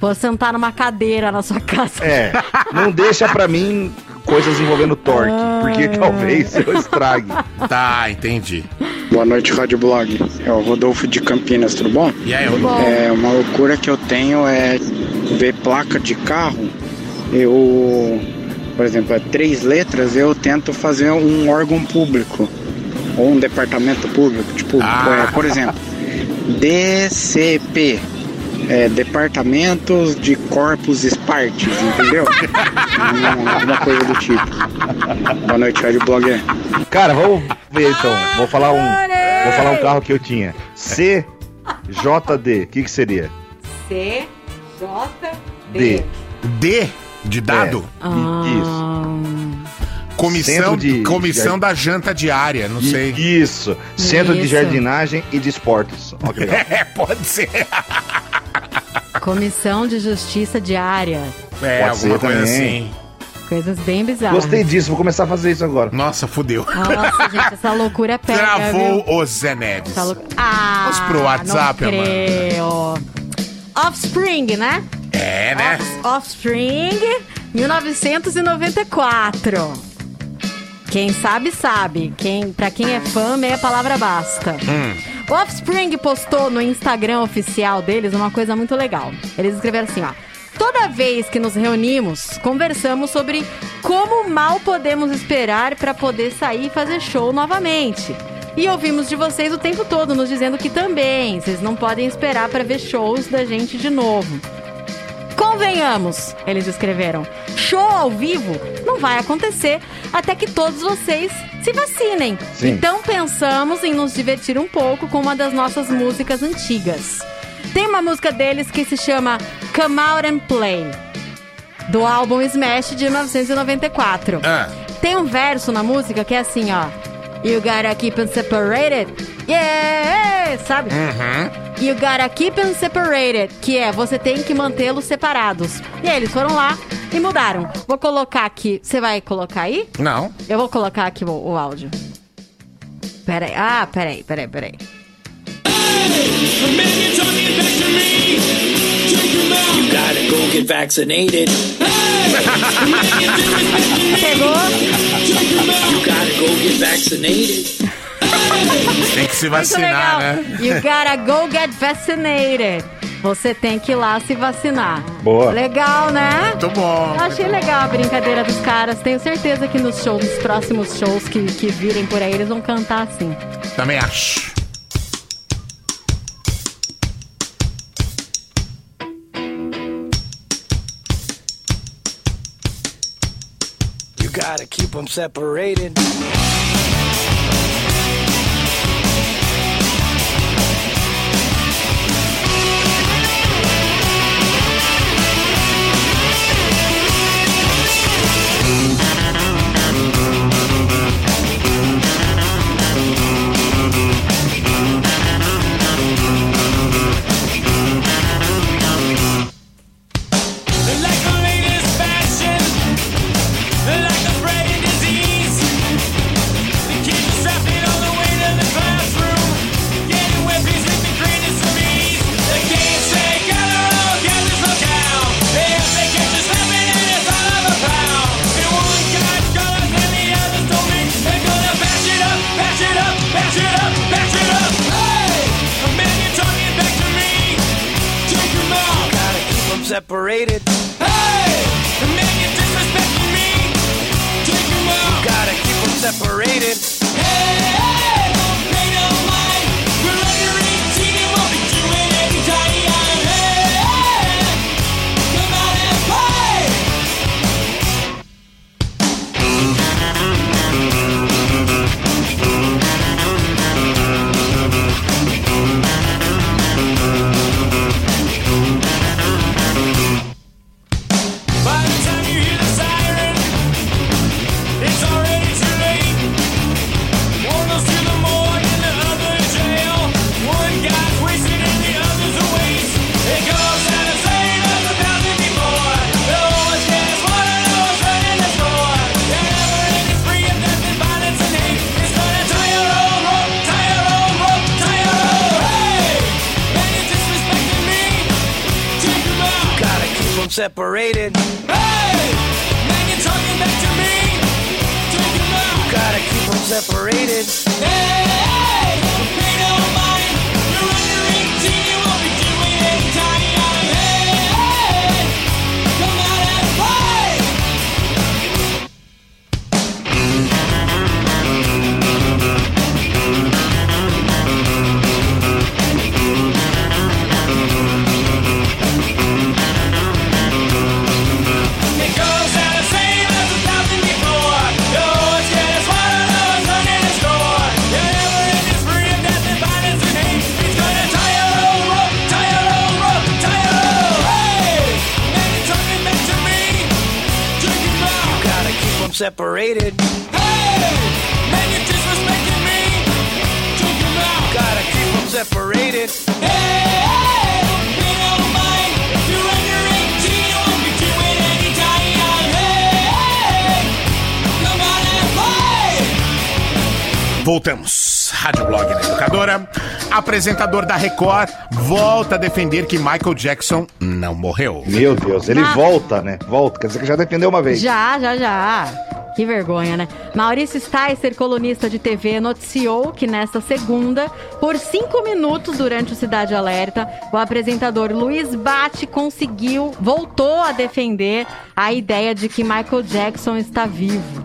vou sentar numa cadeira na sua casa. É, não deixa pra mim coisas envolvendo torque, porque talvez eu estrague. Tá, entendi. Boa noite, Rádio Blog. É o Rodolfo de Campinas, tudo bom? E aí, Rodolfo? É, uma loucura que eu tenho é ver placa de carro. Eu, por exemplo, é três letras, eu tento fazer um órgão público ou um departamento público. Tipo, Ah. é, por exemplo, DCP. É, departamentos de Corpus Spartes, entendeu? Alguma coisa do tipo. Boa noite, Rádio Blog. Cara, vamos ver então. Vou falar um, vou falar um carro que eu tinha. CJD. O que que seria? C, J, D. D de dado? Isso. Comissão, Centro de- comissão da janta diária, não I- sei. Isso. Centro de Isso. jardinagem e de esportes. Ó, que legal. É, pode ser. Comissão de Justiça Diária. É, Pode alguma coisa também. assim. Coisas bem bizarras. Gostei disso, vou começar a fazer isso agora. Nossa, fudeu. Nossa, gente, essa loucura pega, Travou viu? o Zé Neves. Lou- Ah, Vamos pro WhatsApp, não creio. Offspring, né? É, né? Off- Offspring, 1994. Quem sabe, sabe. Quem, pra quem é fã, meia palavra basta. O Offspring postou no Instagram oficial deles uma coisa muito legal. Eles escreveram assim, ó. Toda vez que nos reunimos, conversamos sobre como mal podemos esperar para poder sair e fazer show novamente. E ouvimos de vocês o tempo todo nos dizendo que também vocês não podem esperar para ver shows da gente de novo. Convenhamos, eles escreveram. Show ao vivo não vai acontecer até que todos vocês se vacinem. Sim. Então pensamos em nos divertir um pouco com uma das nossas músicas antigas. Tem uma música deles que se chama Come Out and Play, do álbum Smash de 1994. Ah. Tem um verso na música que é assim, ó. You gotta keep them separated. Yeah! Sabe? Uhum. You gotta keep them separated, que é você tem que mantê-los separados. E aí eles foram lá e mudaram. Vou colocar aqui. Você vai colocar aí? Não. Eu vou colocar aqui o, o áudio. Peraí. Ah, peraí, peraí, peraí. You gotta go get vaccinated. Pegou? You gotta go get vaccinated. Tem que se vacinar, né? You gotta go get vaccinated. Você tem que ir lá se vacinar. Boa. Legal, né? Muito bom. Eu achei legal a brincadeira dos caras. Tenho certeza que nos shows, nos próximos shows que, que virem por aí, eles vão cantar assim. Também acho. You gotta keep them separated. Apresentador da Record volta a defender que Michael Jackson não morreu. Meu Deus, ele Ah. volta, né? Volta. Quer dizer que já defendeu uma vez. Já, já, já. Que vergonha, né? Maurício Sticer, colunista de TV, noticiou que nesta segunda, por cinco minutos durante o Cidade Alerta, o apresentador Luiz Bate conseguiu, voltou a defender a ideia de que Michael Jackson está vivo.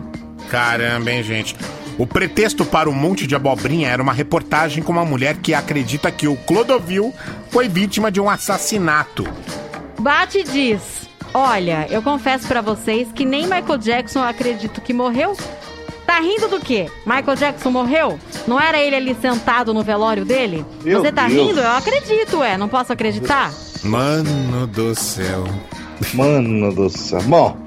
Caramba, hein, gente? O pretexto para o monte de abobrinha era uma reportagem com uma mulher que acredita que o Clodovil foi vítima de um assassinato. Bate diz: Olha, eu confesso pra vocês que nem Michael Jackson eu acredito que morreu. Tá rindo do quê? Michael Jackson morreu? Não era ele ali sentado no velório dele? Meu Você tá Deus. rindo? Eu acredito, é. Não posso acreditar? Mano do céu. Mano do céu. Bom,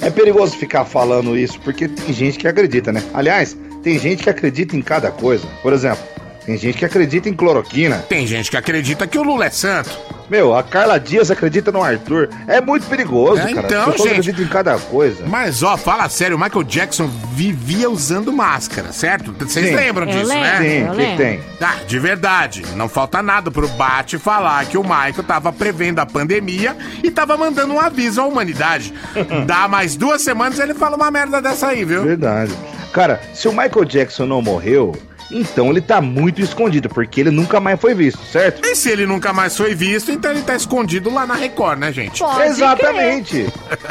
é perigoso ficar falando isso porque tem gente que acredita, né? Aliás, tem gente que acredita em cada coisa. Por exemplo, tem gente que acredita em cloroquina. Tem gente que acredita que o Lula é santo. Meu, a Carla Dias acredita no Arthur. É muito perigoso, É, cara. então, gente. acreditam em cada coisa. Mas, ó, fala sério, o Michael Jackson vivia usando máscara, certo? Vocês Sim. lembram Eu disso, lembro, né? Sim, o que, tem? Ah, de verdade. Não falta nada pro Bate falar que o Michael tava prevendo a pandemia e tava mandando um aviso à humanidade. Dá mais duas semanas ele fala uma merda dessa aí, viu? Verdade. Cara, se o Michael Jackson não morreu, então ele tá muito escondido, porque ele nunca mais foi visto, certo? E se ele nunca mais foi visto, então ele tá escondido lá na Record, né, gente? Pode Exatamente.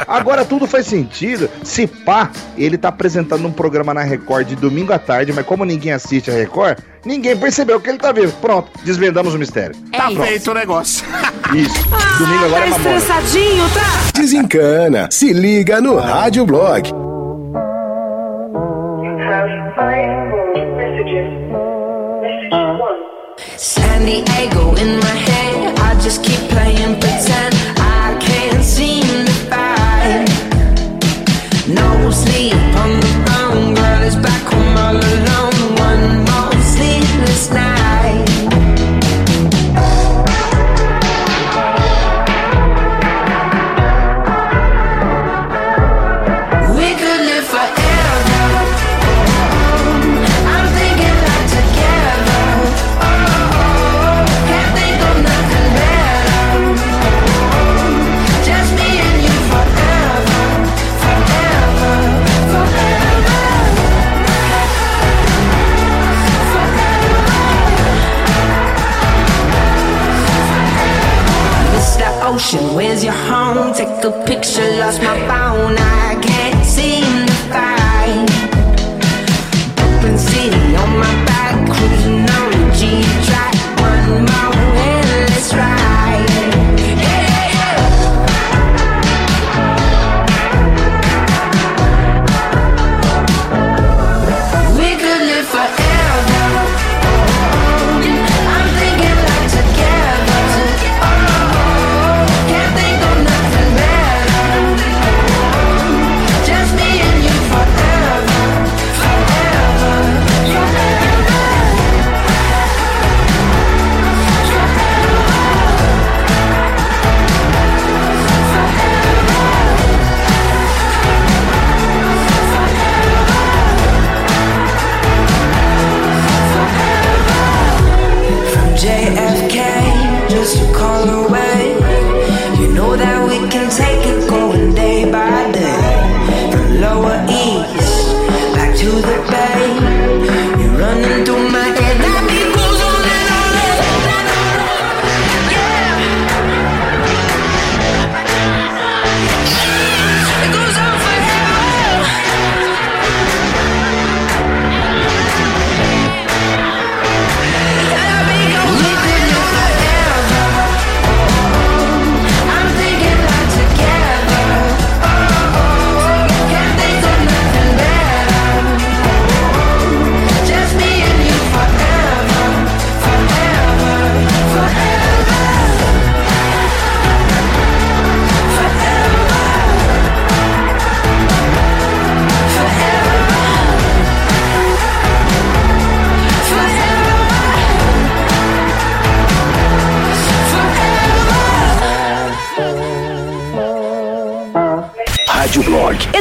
Agora tudo faz sentido. Se pá, ele tá apresentando um programa na Record de domingo à tarde, mas como ninguém assiste a Record, ninguém percebeu que ele tá vivo. Pronto, desvendamos o mistério. É Tá isso. feito o negócio. Isso. Domingo agora é Tá mamona. estressadinho, tá? Desencana. Se liga no Rádio Blog. San Diego in my Lost my phone.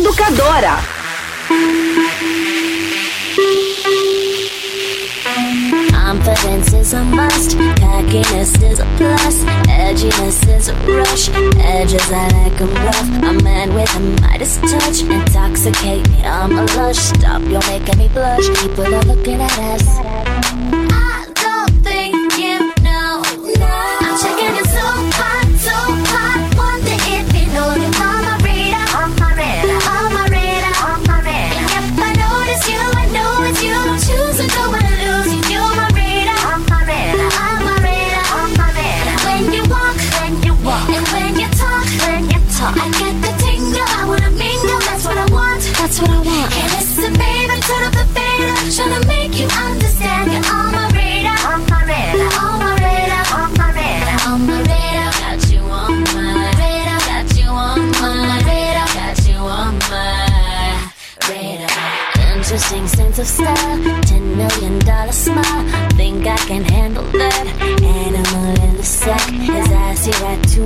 Educadora. Confidence is a must. Pack Smokiness is a plus, edginess is a rush. Edges I like 'em rough. A man with a Midas touch, intoxicate me. I'm a lush. Stop, you're making me blush. People are looking at us.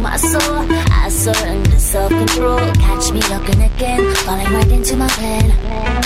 My soul. I surrender self control. Catch me looking again, falling right into my plan.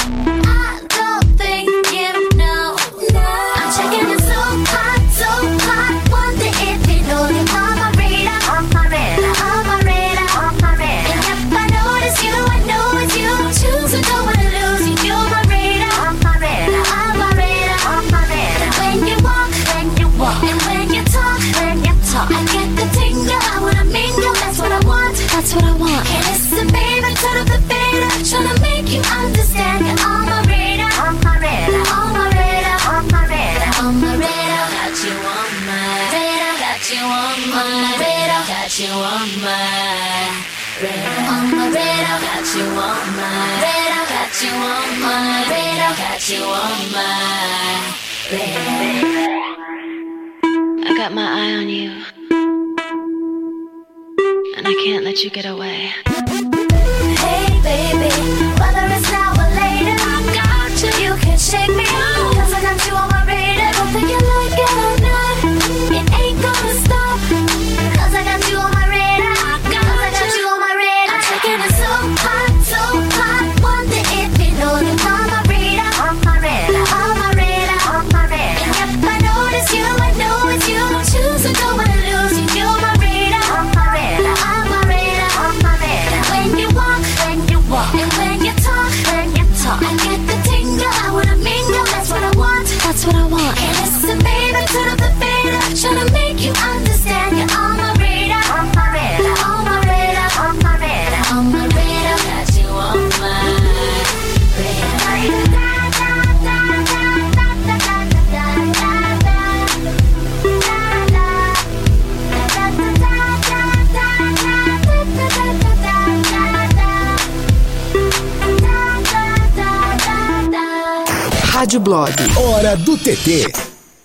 Rádio Blog. Hora do TT.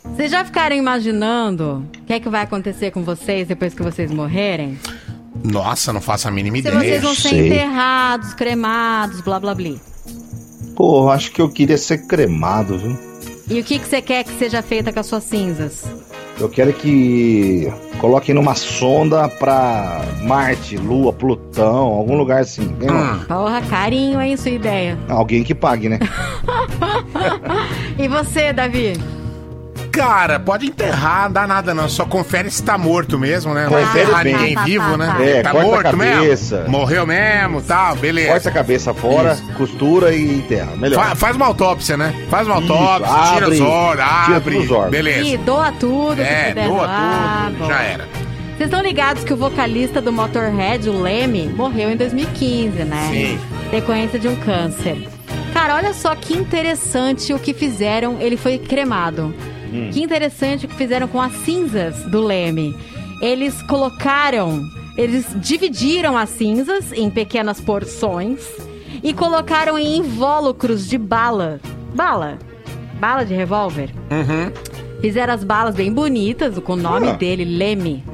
Vocês já ficaram imaginando o que é que vai acontecer com vocês depois que vocês morrerem? Nossa, não faço a mínima Se ideia. vocês vão ser enterrados, cremados, blá blá blá. Pô, acho que eu queria ser cremado, viu? E o que, que você quer que seja feita com as suas cinzas? Eu quero que coloquem numa sonda pra Marte, Lua, Plutão, algum lugar assim. bem longe. Porra, carinho, hein, sua ideia. Alguém que pague, né? E você, Davi? Cara, pode enterrar, não dá nada não. Só confere se tá morto mesmo, né? Não vai Confere enterrar bem. ninguém Tá, vivo, tá, né? tá. É, tá corta a morto cabeça. mesmo? Morreu mesmo, tal, beleza. Corta a cabeça fora, costura e enterra. Melhor. Fa- faz uma autópsia, né? Faz uma Isso, autópsia, tira abre, os órgãos, tira abre. todos os órgãos. Beleza. E doa tudo, É, puder doa doar, tudo, bom. já era. Vocês estão ligados que o vocalista do Motorhead, o Leme, morreu em 2015, né? Sim. Decorrência de um câncer. Cara, olha só que interessante o que fizeram. Ele foi cremado. Hum. Que interessante o que fizeram com as cinzas do Leme. Eles colocaram. Eles dividiram as cinzas em pequenas porções e colocaram em invólucros de bala. Bala. Bala de revólver. Uhum. Fizeram as balas bem bonitas, com o nome Ah. dele, Leme.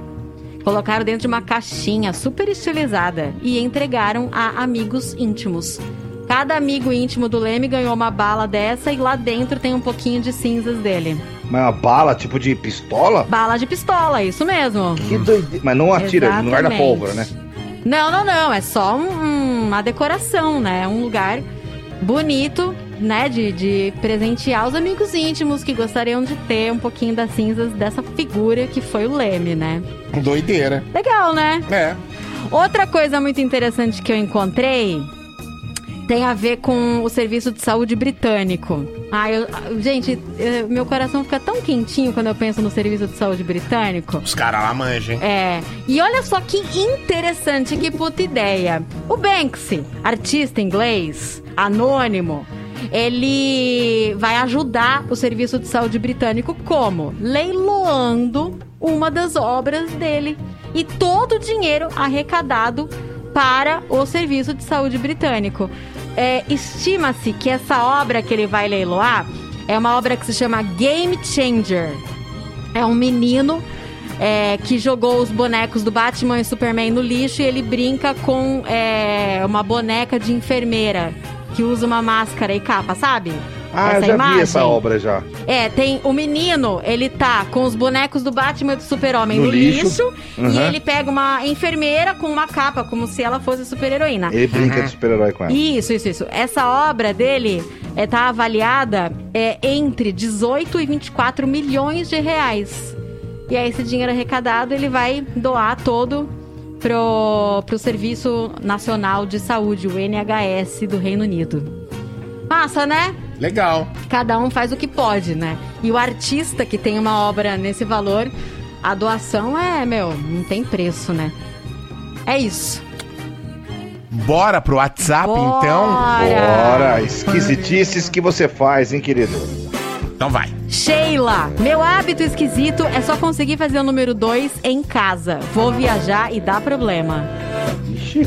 Colocaram dentro de uma caixinha super estilizada e entregaram a amigos íntimos. Cada amigo íntimo do Leme ganhou uma bala dessa e lá dentro tem um pouquinho de cinzas dele. Mas uma bala, tipo de pistola? Bala de pistola, isso mesmo. Que doideira. Mas não atira, não guarda Exatamente. pólvora, né? Não, não, não. É só um- uma decoração, né? Um lugar bonito né, de, de presentear os amigos íntimos que gostariam de ter um pouquinho das cinzas dessa figura que foi o Leme, né? Doideira. Legal, né? É. Outra coisa muito interessante que eu encontrei tem a ver com o serviço de saúde britânico. Ah, eu, gente, eh, meu coração fica tão quentinho quando eu penso no serviço de saúde britânico. Os caras lá manjam. hein? É. E olha só que interessante, que puta ideia. O Banksy, artista inglês, anônimo, ele vai ajudar o serviço de saúde britânico como? Leiloando uma das obras dele. E todo o dinheiro arrecadado para o serviço de saúde britânico. É, Estima-se que essa obra que ele vai leiloar é uma obra que se chama Game Changer. É um menino é, que jogou os bonecos do Batman e Superman no lixo e ele brinca com é, uma boneca de enfermeira que usa uma máscara e capa, sabe? Ah, eu já vi essa obra já. É, tem o menino, ele tá com os bonecos do Batman e do Super-Homem No no, lixo. lixo, e Uhum. ele pega uma enfermeira com uma capa, como se ela fosse super-heroína. Ele brinca de super-herói com ela. Isso, isso, isso. Essa obra dele é, tá avaliada é, entre 18 e 24 milhões de reais. E aí, esse dinheiro arrecadado, ele vai doar todo pro, pro Serviço Nacional de Saúde, o NHS do Reino Unido. Massa, né? Legal. Cada um faz o que pode, né? E o artista que tem uma obra nesse valor, a doação é, meu, não tem preço, né? É isso. Bora pro WhatsApp, então? Bora, esquisitices que você faz, hein, querido? Então vai. Sheila, meu hábito esquisito é só conseguir fazer o número 2 em casa. Vou viajar e dá problema.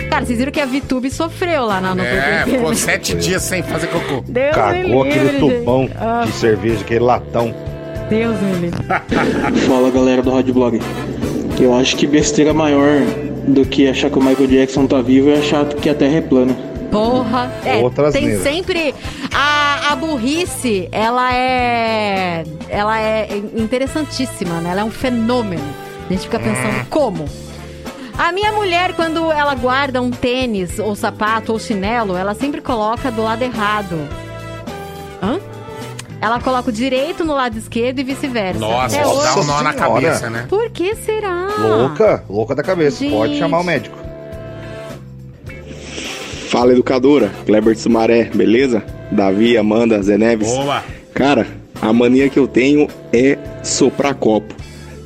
Cara, vocês viram que a VTube sofreu lá na no É, ficou né? sete dias sem fazer cocô. Deus Cagou me aquele livre, gente. tubão Ah, de cerveja, aquele latão. Deus me livre. Fala galera do Rádio Blog. Eu acho que besteira maior do que achar que o Michael Jackson tá vivo é achar que a Terra é plana. Porra. É, Outra tem sempre. A, a burrice, ela é. Ela é interessantíssima, né? Ela é um fenômeno. A gente fica pensando como. A minha mulher, quando ela guarda um tênis, ou sapato, ou chinelo, ela sempre coloca do lado errado. Hã? Ela coloca o direito no lado esquerdo e vice-versa. Nossa, Até isso dá um nó na cabeça, né? Por que será? Louca, louca da cabeça. Pode Gente. chamar o médico. Fala, educadora. Kleber de Sumaré, beleza? Davi, Amanda, Zé Neves. Boa. Cara, a mania que eu tenho é soprar copo.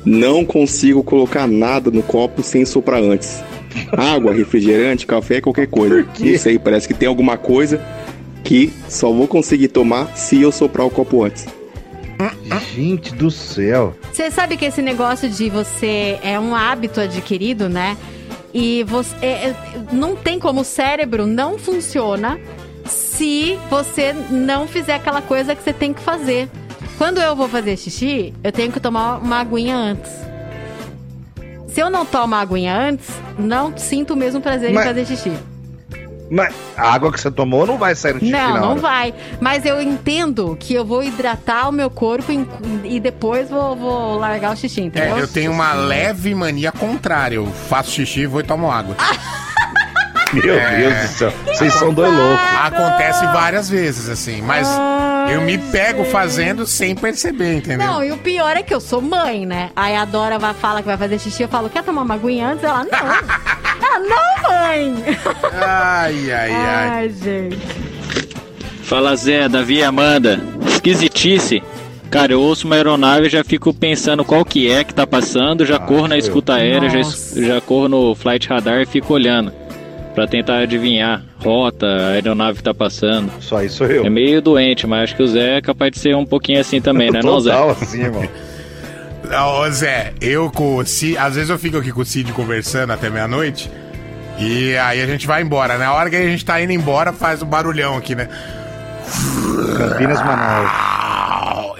Não consigo colocar nada no copo sem soprar antes. Água, refrigerante, café, qualquer coisa. Não sei, parece que tem alguma coisa que só vou conseguir tomar se eu soprar o copo antes. Gente do céu. Você sabe que esse negócio de você é um hábito adquirido, né? E você é, é, não tem como o cérebro não funciona se você não fizer aquela coisa que você tem que fazer. Quando eu vou fazer xixi, eu tenho que tomar uma aguinha antes. Se eu não tomo a aguinha antes, não sinto o mesmo prazer Mas- em fazer xixi. Mas a água que você tomou não vai sair no xixi Não, na não hora. vai. Mas eu entendo que eu vou hidratar o meu corpo em- e depois vou, vou largar o xixi, entendeu? É, eu tenho uma leve mania contrária. Eu faço xixi, vou e tomo água. Meu É. Deus do céu. Vocês são dois loucos. Acontece várias vezes, assim, mas eu me pego fazendo sem perceber, entendeu? Não, e o pior é que eu sou mãe, né? Aí a Dora vai, fala que vai fazer xixi, eu falo, quer tomar uma aguinha antes? Ela, não. Ela, não, mãe. Ai, ai, ai. Ai, gente. Fala Zé, Davi e Amanda. Esquisitice. Cara, eu ouço uma aeronave e já fico pensando qual que é que tá passando, já corro na escuta aérea, já, já corro no flight radar e fico olhando. Pra tentar adivinhar rota, a aeronave que tá passando. Só isso eu. É meio doente, mas acho que o Zé é capaz de ser um pouquinho assim também, né não, Zé? Total assim, irmão. Ô, Zé, eu com o Cid, às vezes eu fico aqui com o Cid conversando até meia-noite. E aí a gente vai embora. Na hora que a gente tá indo embora, faz um barulhão aqui, né? Campinas, Manaus.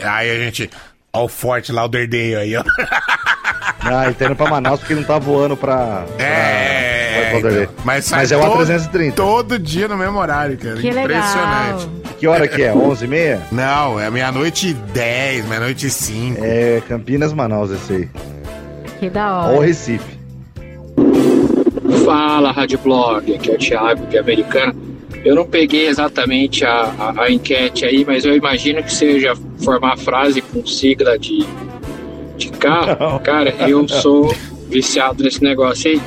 Aí a gente. Ó, o forte lá, o derdeio aí, ó. Ah, ele tá indo pra Manaus porque não tá voando pra. pra- É, Valderê. então. mas, sai Mas é todo, A330. Todo dia no mesmo horário, cara. Que legal. Impressionante. Que hora que é? 11h30? Não, é meia-noite e 10, meia-noite e 5. É Campinas, Manaus esse aí. Que da Ou hora. Recife. Fala, Rádio Blog, aqui é o Thiago de Americana. Eu não peguei exatamente a, a, a enquete aí, mas eu imagino que seja formar frase com sigla de, de carro. Cara, eu sou viciado nesse negócio aí.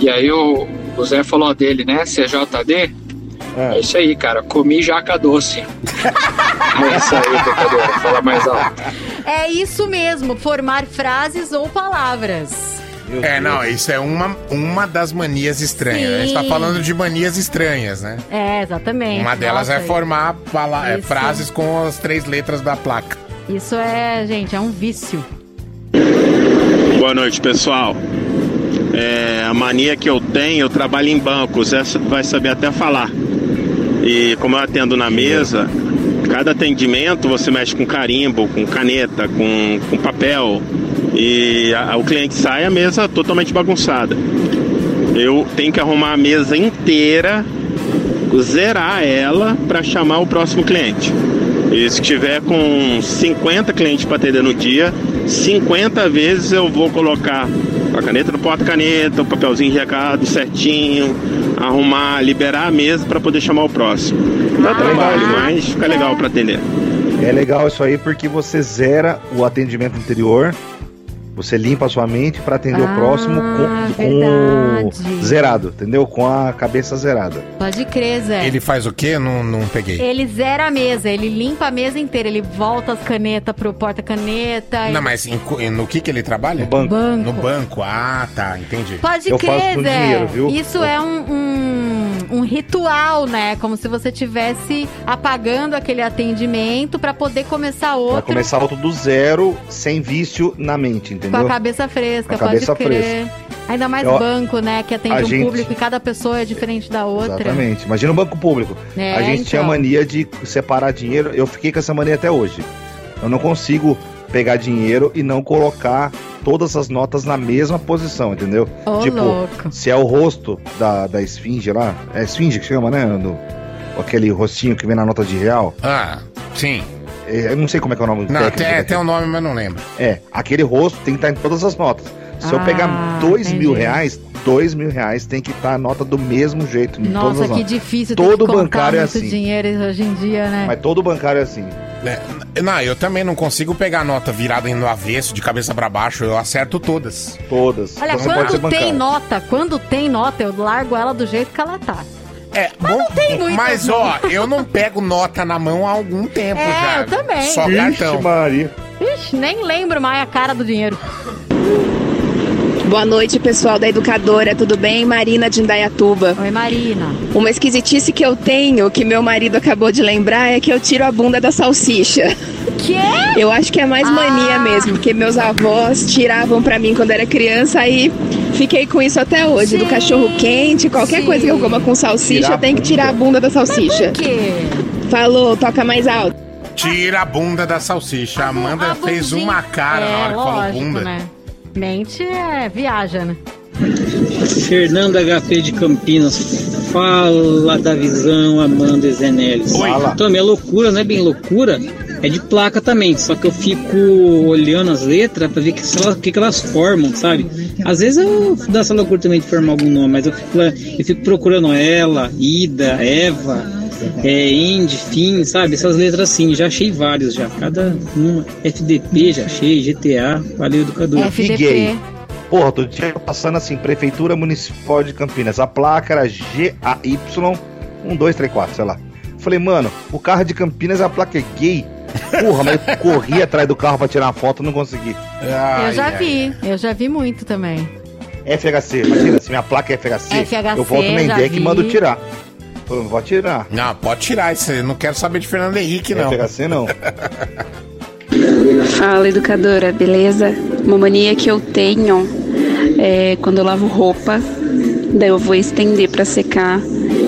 E aí o, o Zé falou dele, né? CJD. É. é isso aí, cara. Comi jaca doce. é isso aí, pecadora. Fala mais alto. É isso mesmo, formar frases ou palavras. É, não, isso é uma, uma das manias estranhas. A gente tá Sim. falando de manias estranhas, né? É, exatamente. Uma delas Nossa, é formar é, frases com as três letras da placa. Isso é, gente, é um vício. Boa noite, pessoal. É, a mania que eu tenho, eu trabalho em banco, o Zé vai saber até falar. E como eu atendo na mesa, cada atendimento você mexe com carimbo, com caneta, com, com papel. E a- o cliente sai a mesa totalmente bagunçada. Eu tenho que arrumar a mesa inteira, zerar ela para chamar o próximo cliente. E se tiver com 50 clientes para atender no dia, 50 vezes eu vou colocar a caneta no porta-caneta, o papelzinho de recado certinho, arrumar, liberar a mesa para poder chamar o próximo. Dá trabalho, mas fica legal para atender. É legal isso aí porque você zera o atendimento anterior, você limpa a sua mente para atender Ah, o próximo com, com zerado, entendeu? Com a cabeça zerada. Pode crer, Zé. Ele faz o quê? Não, não peguei. Ele zera a mesa, ele limpa a mesa inteira, ele volta as canetas pro porta-caneta. Não, ele- mas em no que que ele trabalha? No banco. No banco. Ah, tá, entendi. Pode crer, Zé. Isso é um, um, um ritual, né? Como se você tivesse apagando aquele atendimento pra poder começar outro começar outro do zero, sem vício na mente, com entendeu? a cabeça fresca, Com a cabeça pode crer. fresca. Ainda mais Eu- banco, né? Que atende um gente- público e cada pessoa é diferente da outra. Exatamente. Imagina um banco público. É, a gente tinha então. mania de separar dinheiro. Eu fiquei com essa mania até hoje. Eu não consigo pegar dinheiro e não colocar todas as notas na mesma posição, entendeu? Ô, tipo, louco. se é o rosto da, da esfinge lá, é esfinge que chama, né? Do, aquele rostinho que vem na nota de real. Ah, sim. É, eu não sei como é que é o nome Não, tem, tem um nome, mas não lembro. É, aquele rosto tem que estar em todas as notas. Se eu Ah, pegar dois mil entendi. reais, dois mil reais tem que estar a nota do mesmo jeito em todas Nossa, as que notas. difícil Todo bancário é assim. dinheiro hoje em dia, né? Mas todo bancário é assim. É, não, eu também não consigo pegar a nota virada no avesso, de cabeça pra baixo. Eu acerto todas. Todas. Olha, quando tem nota, quando tem nota, eu largo ela do jeito que ela tá. É, mas não tem muitas, Mas, não. ó, eu não pego nota na mão há algum tempo É, já. eu também. Só Ixi, cartão. Maria. Ixi, nem lembro mais a cara do dinheiro. Boa noite, pessoal da Educadora, tudo bem? Marina de Indaiatuba. Oi, Marina. Uma esquisitice que eu tenho, que meu marido acabou de lembrar, é que eu tiro a bunda da salsicha. Que? Eu acho que é mais mania Ah. mesmo, porque meus avós tiravam pra mim quando era criança, aí fiquei com isso até hoje. Do cachorro quente, qualquer Sim. coisa que eu coma com salsicha, a tem que tirar a bunda da salsicha. Por quê? Falou, toca mais alto. Tira a bunda da salsicha. A Amanda fez uma cara na hora que falou É, lógico, bunda. né? Mente é viaja, né? Fernando HP de Campinas, fala da visão Amanda e Zenelis. Fala. Então, minha loucura não é bem loucura, é de placa também, só que eu fico olhando as letras pra ver que, o que, que elas formam, sabe? Às vezes eu dou essa loucura também de formar algum nome, mas eu fico, eu fico procurando ela, Ida, Eva, é, End, Fim, sabe? Essas letras assim, já achei vários já, cada uma. FDP já achei, GTA, valeu educador. Gay. Porra, outro dia passando assim, Prefeitura Municipal de Campinas. A placa era GAY 1234, sei lá. Falei, mano, o carro de Campinas, a placa é gay. Porra, mas eu corri atrás do carro pra tirar uma foto não consegui. eu já vi, eu já vi muito também. FHC, imagina, se minha placa é FHC, FHC, eu volto na já IDEC e mando tirar. Eu vou tirar. Não, pode tirar isso aí. Não quero saber de Fernando Henrique, não. FHC não. Fala, educadora, beleza? Uma mania que eu tenho é quando eu lavo roupa, daí eu vou estender pra secar.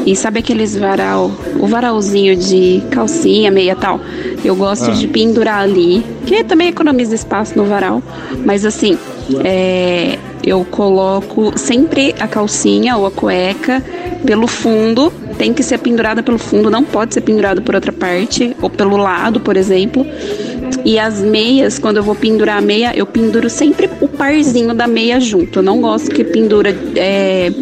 E sabe aqueles varal, o varalzinho de calcinha, meia tal? Eu gosto Ah. de pendurar ali, que também economiza espaço no varal. Mas assim, é, eu coloco sempre a calcinha ou a cueca pelo fundo, tem que ser pendurada pelo fundo, não pode ser pendurada por outra parte, ou pelo lado, por exemplo. E as meias, quando eu vou pendurar a meia, eu penduro sempre o parzinho da meia junto. Eu não gosto que pendura é,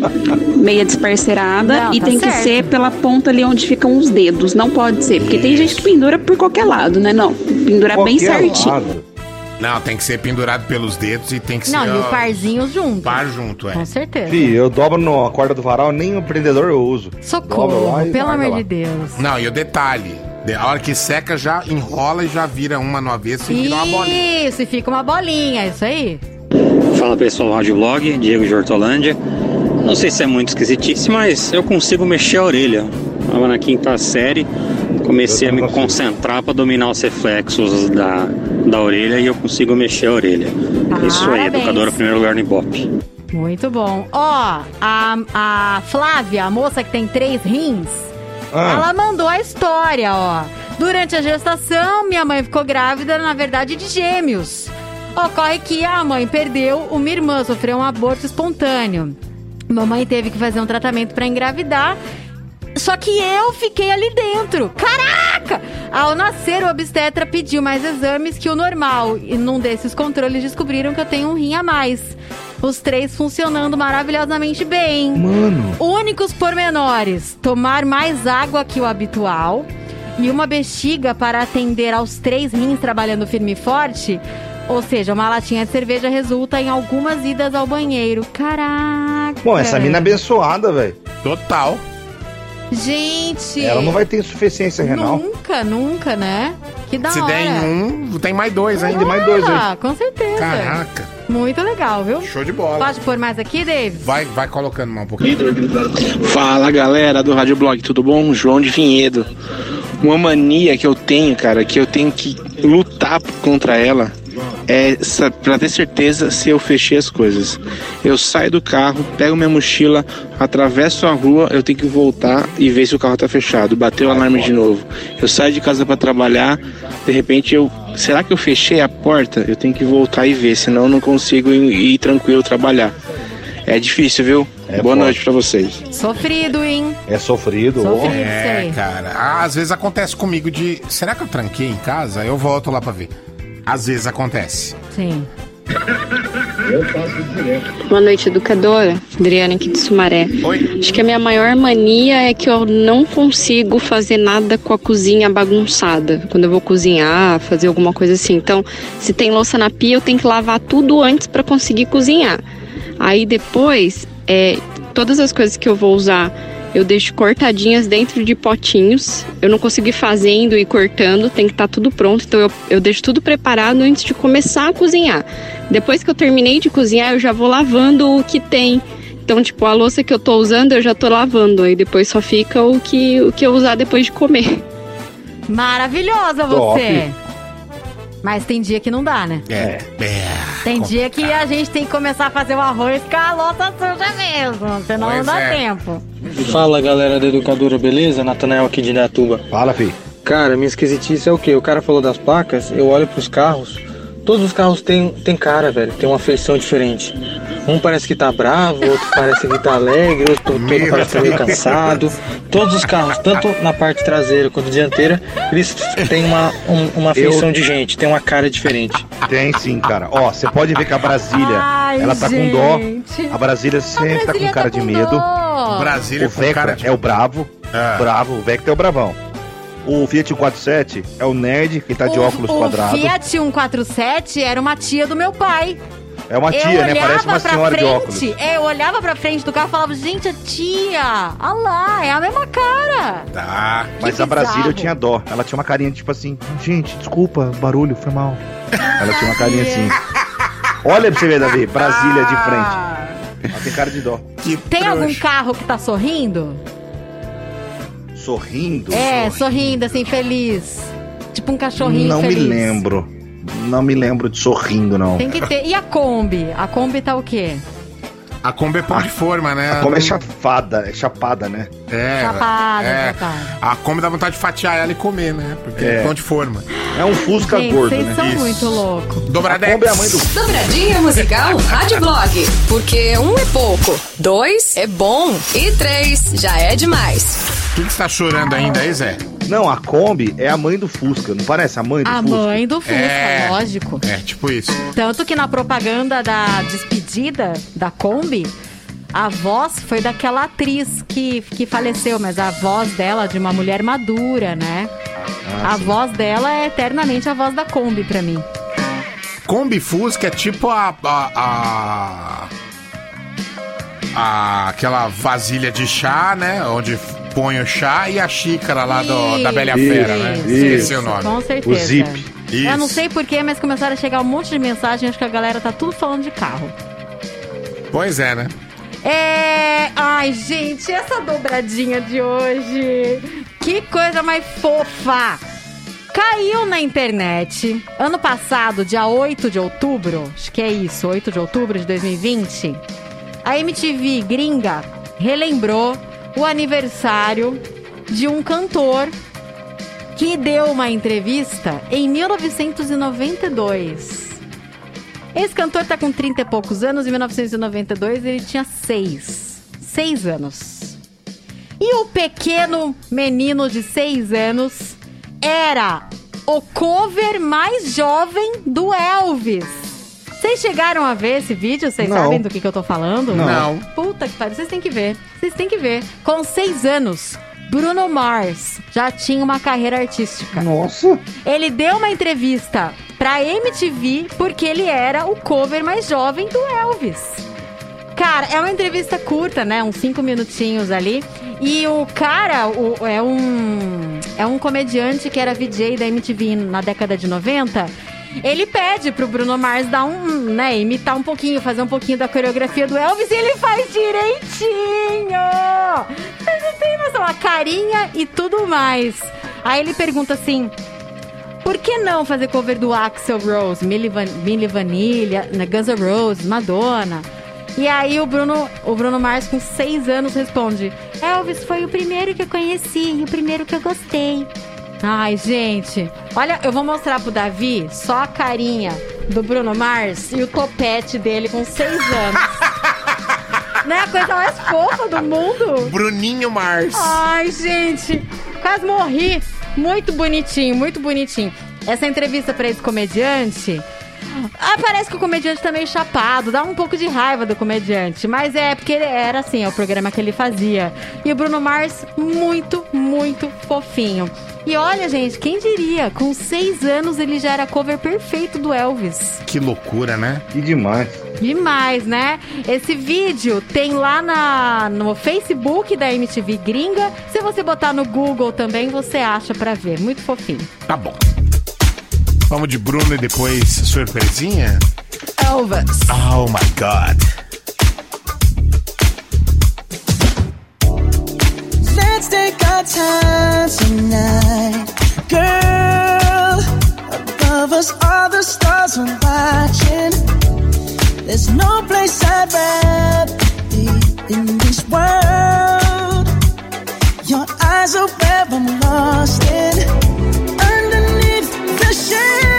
meia desparcerada Não, e tá tem que certo. ser pela ponta ali onde ficam os dedos. Não pode ser, porque tem gente que pendura por qualquer lado, né? Não, pendurar bem certinho. lado. Não, tem que ser pendurado pelos dedos e tem que Não, ser. e o ó, parzinho junto. Par junto, é. Com certeza. Fih, eu dobro na corda do varal, nem o prendedor eu uso. Socorro, lá pelo amor lá. de Deus. Não, e o detalhe: de- a hora que seca já enrola e já vira uma no avesso e vira uma bolinha. Isso, e fica uma bolinha, isso aí. Fala pessoal do Rádio Blog, Diego de Hortolândia. Não sei se é muito esquisitice, mas eu consigo mexer a orelha. Estava na quinta série, comecei a me concentrar para dominar os reflexos da, da orelha e eu consigo mexer a orelha. Isso aí, Parabéns. educadora primeiro lugar no Ibope. Muito bom. Ó, a, a Flávia, a moça que tem três rins, Ah. ela mandou a história, ó. Durante a gestação, minha mãe ficou grávida, na verdade, de gêmeos. Ocorre que a mãe perdeu, uma irmã sofreu um aborto espontâneo. Mamãe teve que fazer um tratamento pra engravidar. Só que eu fiquei ali dentro. Caraca! Ao nascer, o obstetra pediu mais exames que o normal. E num desses controles descobriram que eu tenho um rim a mais. Os três funcionando maravilhosamente bem. Mano. Únicos pormenores: tomar mais água que o habitual e uma bexiga para atender aos três rins trabalhando firme e forte. Ou seja, uma latinha de cerveja resulta em algumas idas ao banheiro. Caraca! Bom, essa mina é abençoada, velho. Total. Gente! Ela não vai ter insuficiência renal. Nunca, nunca, né? Que da Se hora. der em um, tem mais dois ainda. Mais dois Ah, aí. com certeza. Caraca. Muito legal, viu? Show de bola. Pode pôr mais aqui, David? Vai, vai colocando mais um pouquinho. Fala galera do Rádio Blog, tudo bom? João de Vinhedo. Uma mania que eu tenho, cara, que eu tenho que lutar contra ela é pra ter certeza se eu fechei as coisas. Eu saio do carro, pego minha mochila, atravesso a rua, eu tenho que voltar e ver se o carro tá fechado. Bateu o alarme de novo. Eu saio de casa pra trabalhar, de repente eu. Será que eu fechei a porta? Eu tenho que voltar e ver, senão eu não consigo ir, ir tranquilo trabalhar. É difícil, viu? É Boa noite pra vocês. Sofrido, hein? É sofrido. Sofrido. É, sei. cara. Ah, Às vezes acontece comigo de. Será que eu tranquei em casa? Eu volto lá pra ver. Às vezes acontece. Sim. Boa noite, educadora. Adriana aqui de Sumaré. Oi. Acho que a minha maior mania é que eu não consigo fazer nada com a cozinha bagunçada. Quando eu vou cozinhar, fazer alguma coisa assim. Então, se tem louça na pia, eu tenho que lavar tudo antes para conseguir cozinhar. Aí depois, é, todas as coisas que eu vou usar, eu deixo cortadinhas dentro de potinhos. Eu não consigo ir fazendo e cortando, tem que estar tudo pronto. Então eu, eu deixo tudo preparado antes de começar a cozinhar. Depois que eu terminei de cozinhar, eu já vou lavando o que tem. Então, tipo, a louça que eu tô usando, eu já tô lavando. Aí depois só fica o que, o que eu usar depois de comer. Maravilhosa Top. Mas tem dia que não dá, né? É. é. Tem dia que a gente tem que começar a fazer o arroz com a louça suja mesmo. Senão não Pois dá é. tempo. Fala galera da educadora, beleza? Natanael aqui de Indaiatuba. Fala, filho. Cara, minha esquisitice é o quê? O cara falou das placas, eu olho pros carros, todos os carros têm, têm cara, velho, tem uma feição diferente. Um parece que tá bravo, outro parece que tá alegre, outro, outro parece que tá meio cansado. Todos os carros, tanto na parte traseira quanto dianteira, eles têm uma, um- uma feição de gente, tem uma cara diferente. Tem sim, cara. Ó, você pode ver que a Brasília, Ai, ela tá gente. com dó. A Brasília sempre tá com Brasília cara tá de com medo. dó. Brasília O com Vectra cara de. é o bravo. Ah. Bravo, o Vectra é o bravão. O Fiat 147 é o nerd, que tá de O- óculos o quadrados. Fiat 147 era uma tia do meu pai. É uma eu tia, né? olhava Parece uma pra senhora de frente, óculos. É, eu olhava pra frente do carro e falava, gente, a tia, olha lá, é a mesma cara. Tá. Mas a bizarro. Brasília eu tinha dó. Ela tinha uma carinha tipo assim, gente, desculpa, barulho, foi mal. Ela tinha uma carinha assim. Olha pra você ver, Davi, Brasília de frente. Ela tem cara de dó. Que Tem trouxa. algum carro que tá sorrindo? Sorrindo? É, sorrindo, assim, feliz. Tipo um cachorrinho Não feliz. me lembro. Não me lembro de sorrindo, não. Tem que ter. E a Kombi? A Kombi tá o quê? A Kombi é pão de forma, né? Como é chafada, é chapada, né? É. Chapada, é. A Kombi dá vontade de fatiar ela e comer, né? Porque é, É. pão de forma. É um Fusca Gente, gordo, vocês né? são Isso. muito loucos. Dobradex. Kombi é a mãe do Dobradinha musical Rádio Blog. Porque um é pouco, dois é bom e três já é demais. O que, que você tá chorando ainda aí, Zé? Não, a Kombi é a mãe do Fusca, não parece a mãe do A Fusca? mãe do Fusca, É. lógico. É, tipo isso. Tanto que na propaganda da despedida da Kombi, a voz foi daquela atriz que, que faleceu, mas a voz dela de uma mulher madura, né? Ah, a voz dela é eternamente a voz da Kombi pra mim. Kombi Fusca é tipo a. a, a- a- aquela vasilha de chá, né? Onde põe o chá e a xícara lá do- da Bela Isso, Fera, né? Esqueci o nome. Com certeza. Isso. Eu não sei porquê, mas começaram a chegar um monte de mensagem. Acho que a galera tá tudo falando de carro. Pois é, né? É. Ai, gente, essa dobradinha de hoje. Que coisa mais fofa! Caiu na internet ano passado, dia 8 de outubro, acho que é isso, 8 de outubro de 2020. A MTV gringa relembrou o aniversário de um cantor que deu uma entrevista em 1992. Esse cantor tá com 30 e poucos anos, em 1992 ele tinha 6. 6 anos. E o pequeno menino de 6 anos era o cover mais jovem do Elvis. Vocês chegaram a ver esse vídeo? Vocês sabem do que, que eu tô falando? Não. Não. Puta que pariu, vocês têm que ver. Vocês têm que ver. Com 6 anos, Bruno Mars já tinha uma carreira artística. Nossa! Ele deu uma entrevista pra MTV porque ele era o cover mais jovem do Elvis. Cara, é uma entrevista curta, né? Uns cinco minutinhos ali. E o cara o- é um é um comediante que era VJ da MTV na década de 90. Ele pede pro Bruno Mars dar um, né, imitar um pouquinho, fazer um pouquinho da coreografia do Elvis e ele faz direitinho! Vocês não têm noção, a carinha e tudo mais. Aí ele pergunta assim: por que não fazer cover do Axel Rose, Milli, Van Milli Vanilli, né, Guns N' Roses, Madonna? E aí o Bruno, o Bruno Mars, com seis anos, responde: Elvis foi o primeiro que eu conheci e o primeiro que eu gostei. Ai, gente, olha, eu vou mostrar pro Davi só a carinha do Bruno Mars e o topete dele com seis anos. Não é a coisa mais fofa do mundo? Bruninho Mars. Ai, gente, quase morri. Muito bonitinho, muito bonitinho. Essa entrevista pra esse comediante. Ah, parece que o comediante tá meio chapado, dá um pouco de raiva do comediante. Mas é porque ele era assim, é o programa que ele fazia. E o Bruno Mars, muito, muito fofinho. E olha, gente, quem diria? Com seis anos ele já era cover perfeito do Elvis. Que loucura, né? Que demais. Demais, né? Esse vídeo tem lá na, no Facebook da MTV Gringa. Se você botar no Google também, você acha pra ver. Muito fofinho. Tá bom. Vamos de Bruno e depois surpresinha? Elvis. Oh my god. Let's take our time tonight, girl. Above us, all the stars are watching. There's no place I'd rather be in this world. Your eyes are where I'm lost in. Underneath the chandelier,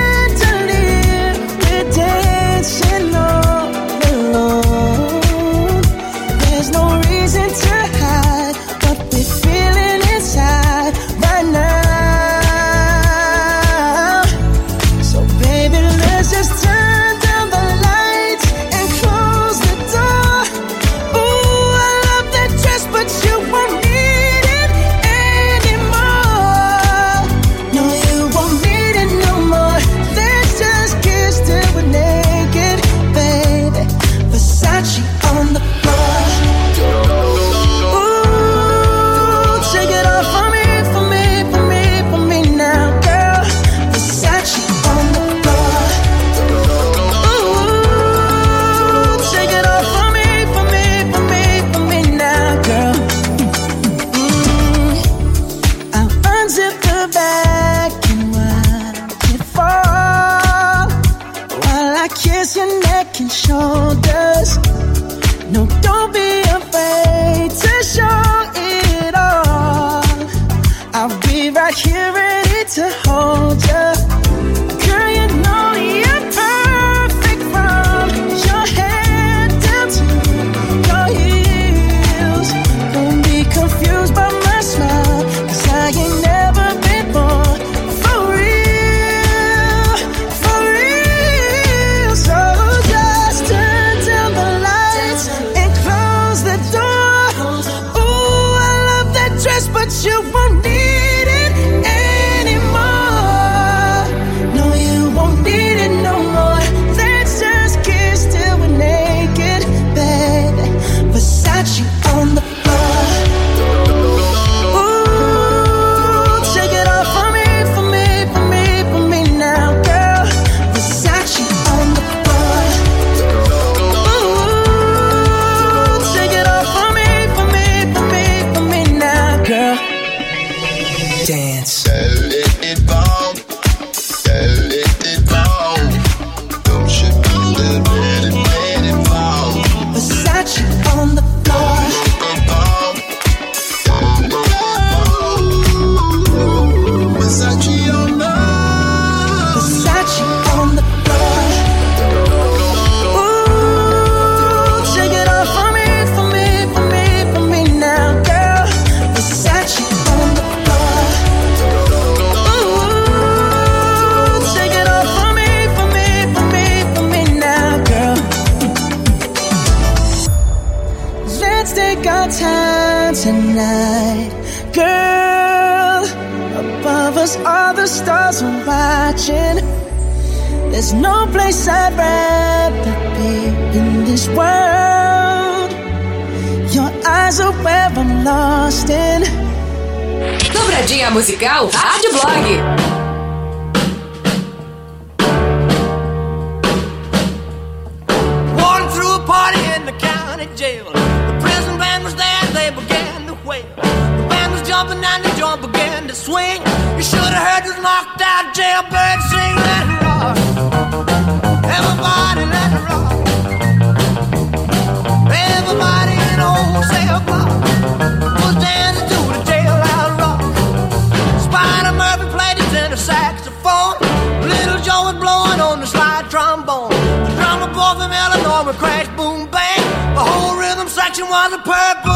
want a purple.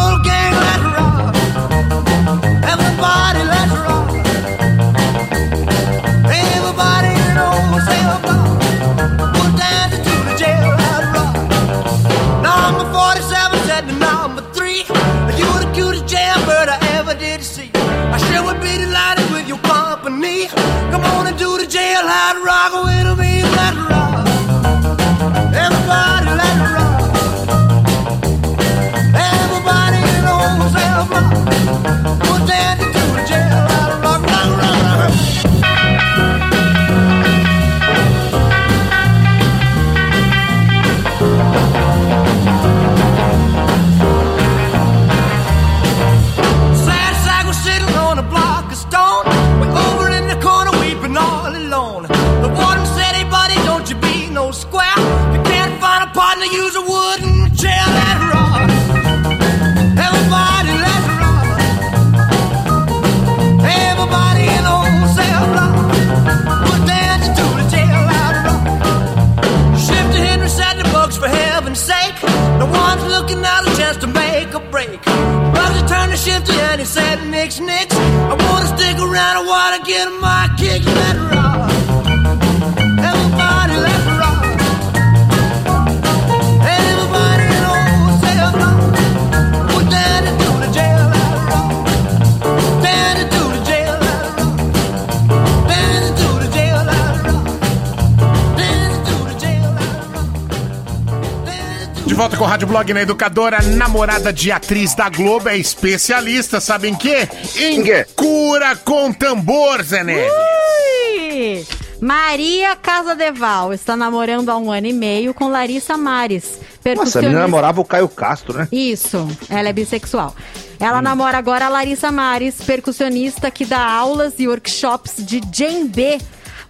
De volta com o Rádio Blog na Educadora, namorada de atriz da Globo, é especialista, sabe em quê? Em cura com tambor, Zé Neves. Ui! Maria Casadeval está namorando há um ano e meio com Larissa Mares. Nossa, a menina namorava o Caio Castro, né? Isso, ela é bissexual. Ela namora agora a Larissa Mares, percussionista que dá aulas e workshops de djembe,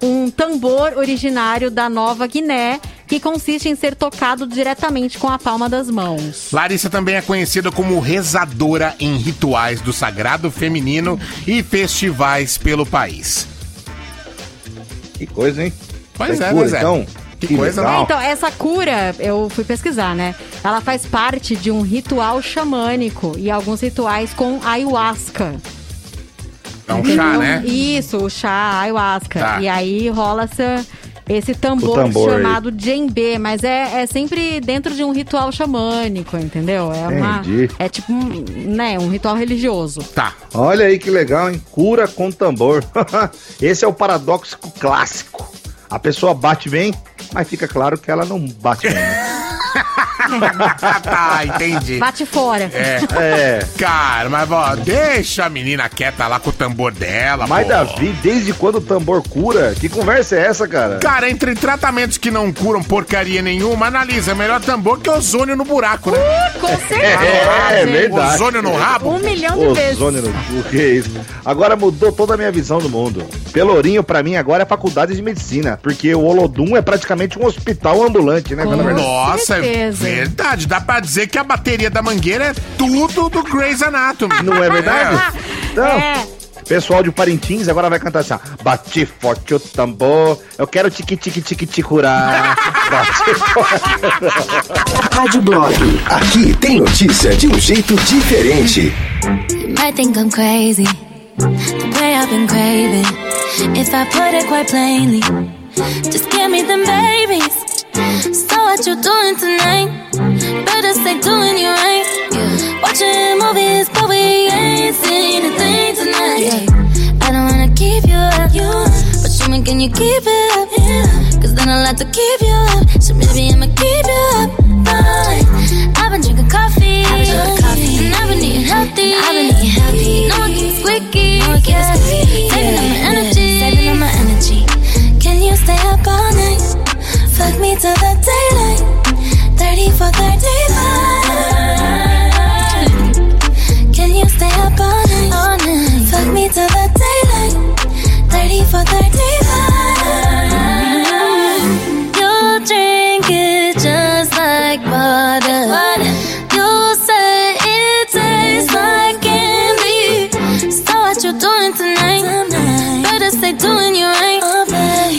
um tambor originário da Nova Guiné, que consiste em ser tocado diretamente com a palma das mãos. Larissa também é conhecida como rezadora em rituais do sagrado feminino e festivais pelo país. Que coisa, hein? Pois Tem é, cura, pois é. então. Que coisa, É, não? então, essa cura, eu fui pesquisar, né? Ela faz parte de um ritual xamânico e alguns rituais com ayahuasca. É um chá, né? Isso, o chá, ayahuasca. Tá. E aí rola essa, esse tambor, tambor aí. chamado djembe, mas é, é sempre dentro de um ritual xamânico, entendeu? É uma Entendi. é tipo, um, né, um ritual religioso. Tá. Olha aí que legal, hein? Cura com tambor. Esse é o paradoxo clássico. A pessoa bate bem, mas fica claro que ela não bate bem. tá, entendi. Bate fora. É. É. Cara, mas ó, deixa a menina quieta lá com o tambor dela, Mas pô. Davi, desde quando o tambor cura? Que conversa é essa, cara? Cara, entre tratamentos que não curam porcaria nenhuma, analisa, é melhor tambor que ozônio no buraco, né? Com certeza. É, é verdade. Ozônio no rabo? Um milhão de vezes. Ozônio no... O que é isso? Agora mudou toda a minha visão do mundo. Pelourinho, pra mim, agora é faculdade de medicina. Porque o Olodum é praticamente um hospital ambulante, né? Com verdade. Nossa, é verdade. Dá pra dizer que a bateria da mangueira é tudo do Grey's Anatomy. Não é verdade? Então, É. pessoal de Parintins agora vai cantar assim, ó. Bate forte o tambor, eu quero tique tique tique te curar. Bate forte. Rádio Blog. Aqui tem notícia de um jeito diferente. You might think I'm crazy, the way I've been craving. If I put it quite plainly, just give me them babies. So what you doing tonight? Better stay doing you right. Watching movies, but we ain't saying a thing tonight. Yeah. I don't wanna keep you up, you, but show me can you keep it up? Yeah. Cause then I'll have to keep you up, so maybe I'ma keep you up. Fine. I've been drinking coffee, I've been drinking coffee, and I've been eating healthy. Squeaky, no one keeps yeah. squeaky. Saving up my energy, saving up my energy. Can you stay up all night? Fuck me till the daylight. 30 for 35. Doing you right.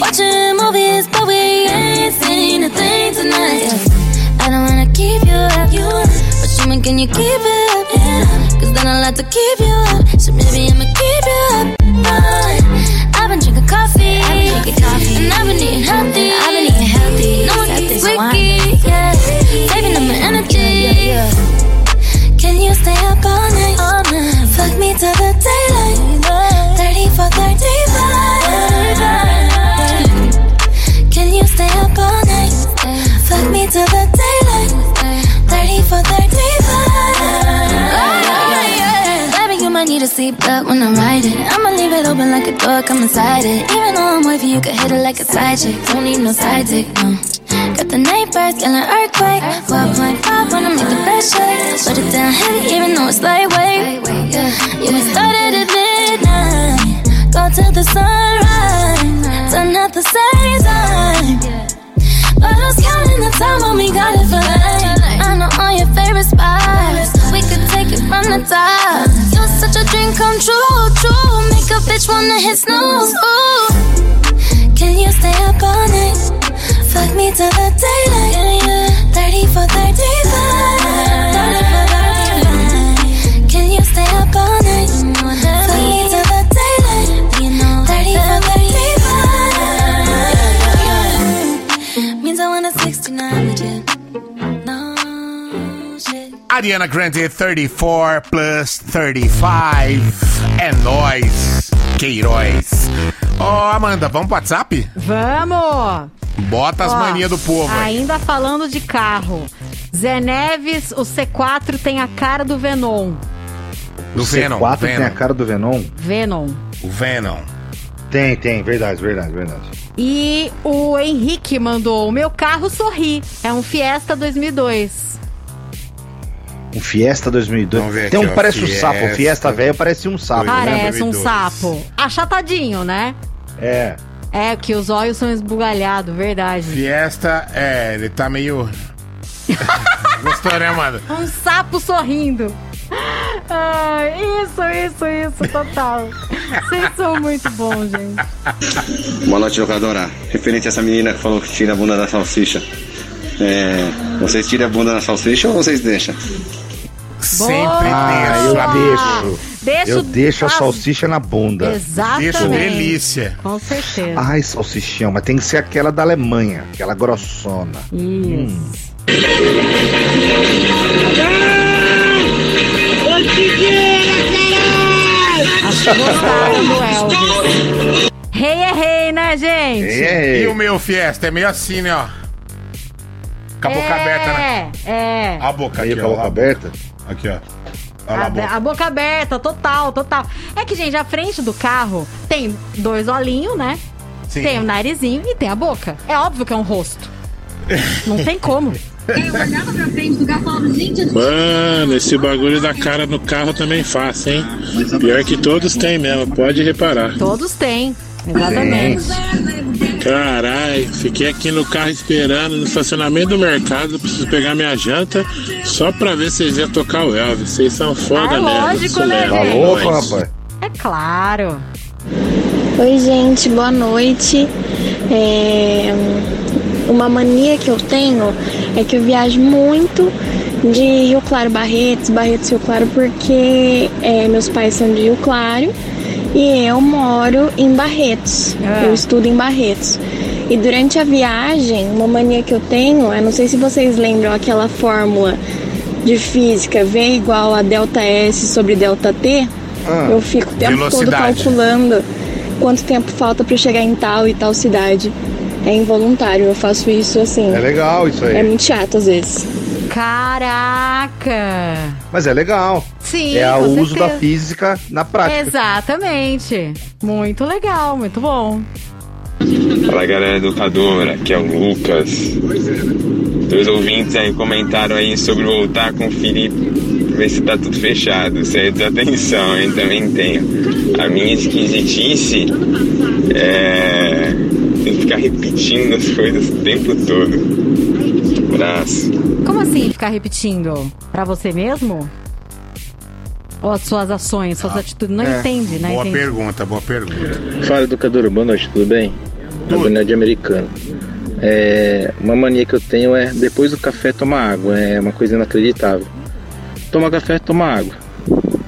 Watching movies, but we ain't seen a thing tonight. I don't wanna keep you up, but show me can you keep it up? Yeah. Cause then I'll have to keep you up, you a seatbelt when I'm riding. I'ma leave it open like a door, come inside it. Even though I'm wavy, you can hit it like a side chick. Don't need no side dick, no. Got the neighbors yelling earthquake. 12.5 wanna make the best shake. Put it down heavy, even though it's lightweight. Yeah, we started at midnight. Go till the sunrise. Done at the same time. But who's counting the time when we got it for life? I know all your favorite spots. We could take it from the top. Come true, true. Make a bitch wanna hit snooze. Ooh. Can you stay up all night? Fuck me till the daylight. 30 for 35. 30 for Ariana Grande 34 plus 35. É nóis, Queiroz. Ó, Amanda, vamos pro WhatsApp? Vamos! Bota as manias do povo aí. Ainda falando de carro. Zé Neves, o C4 tem a cara do Venom. Do o Venom, C4 tem Venom. a cara do Venom? Venom. O Venom. Tem, tem, verdade, verdade, verdade. E o Henrique mandou: O meu carro sorri. É um Fiesta 2002. Um Fiesta 2002. Vamos ver Tem aqui, um ó, parece um Fiesta. sapo. O Fiesta velho parece um sapo. Parece um 2002. sapo. Achatadinho, né? É. É, que os olhos são esbugalhados, verdade. Fiesta, é, ele tá meio. Gostou, né, Amanda? Um sapo sorrindo. Ai, isso, isso, isso, total. Vocês são muito bons, gente. Boa noite, locadora. Referente a essa menina que falou que tira a bunda da salsicha. É, vocês tiram a bunda da salsicha ou vocês deixam? Sempre Ah, deixo. eu amigo. deixo. Deixa eu deixo a ah, salsicha na bunda. Exatamente. Deixo delícia. Com certeza. Ai, salsichão, mas tem que ser aquela da Alemanha, aquela grossona. Isso. Acho que gostaram do Elvis. Rei é rei, né, gente? E o meu Fiesta é meio assim, né, ó. Com a boca aberta, né? É, é. A boca Aí aqui, com a ó. boca aberta? Aqui, ó. Lá a A, boca. a boca aberta, total, total. É que, gente, a frente do carro tem dois olhinhos, né? Sim. Tem o narizinho e tem a boca. É óbvio que é um rosto. Não tem como. Mano, esse bagulho da cara no carro também faço, hein? Pior que todos têm mesmo, pode reparar. Todos têm. Exatamente. Caralho, fiquei aqui no carro esperando, no estacionamento do mercado, preciso pegar minha janta, só pra ver se vocês iam tocar o Elvis. Vocês são foda Ah, mesmo. lógico, né, é Louco, rapaz. É claro. Oi, gente, boa noite. É, Uma mania que eu tenho é que eu viajo muito de Rio Claro Barretos, Barretos Rio Claro, porque é, meus pais são de Rio Claro e eu moro em Barretos. Eu estudo em Barretos. E durante a viagem, uma mania que eu tenho, eu não sei se vocês lembram aquela fórmula de física V igual a delta S sobre delta T, Ah. eu fico o tempo todo Velocidade. calculando quanto tempo falta para chegar em tal e tal cidade. É involuntário, eu faço isso assim. É legal isso aí. É muito chato às vezes. Caraca! Mas é legal. Sim, É o uso da física na prática. Exatamente. Muito legal, muito bom. Fala galera educadora, aqui é o Lucas. Dois ouvintes aí comentaram aí sobre voltar a conferir, ver se tá tudo fechado. Aí é desatenção, hein? Também tenho. A minha esquisitice é. tem que ficar repetindo as coisas o tempo todo. Abraço. Como assim ficar repetindo? Pra você mesmo? Ou as suas ações, suas atitudes? Não É, entende, né? Boa Entende. pergunta, boa pergunta. Fala educadora, boa noite, tudo bem? Na Bonilha de Americano. É, uma mania que eu tenho é depois do café tomar água, é uma coisa inacreditável. Toma café, toma água.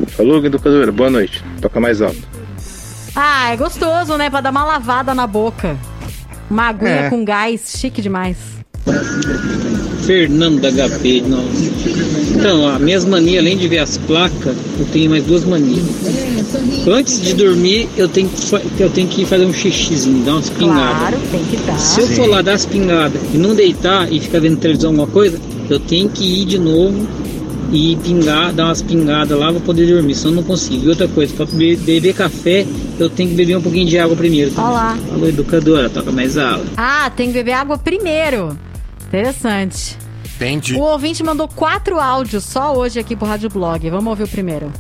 Falou, educadora, boa noite. Toca mais alto. Ah, é gostoso, né? Pra dar uma lavada na boca. Uma aguinha É. com gás, chique demais. Fernando da HP, não. Então, a minhas manias, além de ver as placas, eu tenho mais duas manias. Antes de dormir, eu tenho que, eu tenho que fazer um xixizinho, dar umas pingadas. Claro, tem que dar. Se eu for lá dar as pingadas e não deitar e ficar vendo televisão alguma coisa, eu tenho que ir de novo e pingar, dar umas pingadas lá pra poder dormir, senão eu não consigo. E outra coisa, pra be- beber café, eu tenho que beber um pouquinho de água primeiro. Olha lá. Alô, educadora, toca mais aula. Ah, tem que beber água primeiro. Interessante. Entendi. O ouvinte mandou quatro áudios só hoje aqui pro Rádio Blog. Vamos ouvir o primeiro.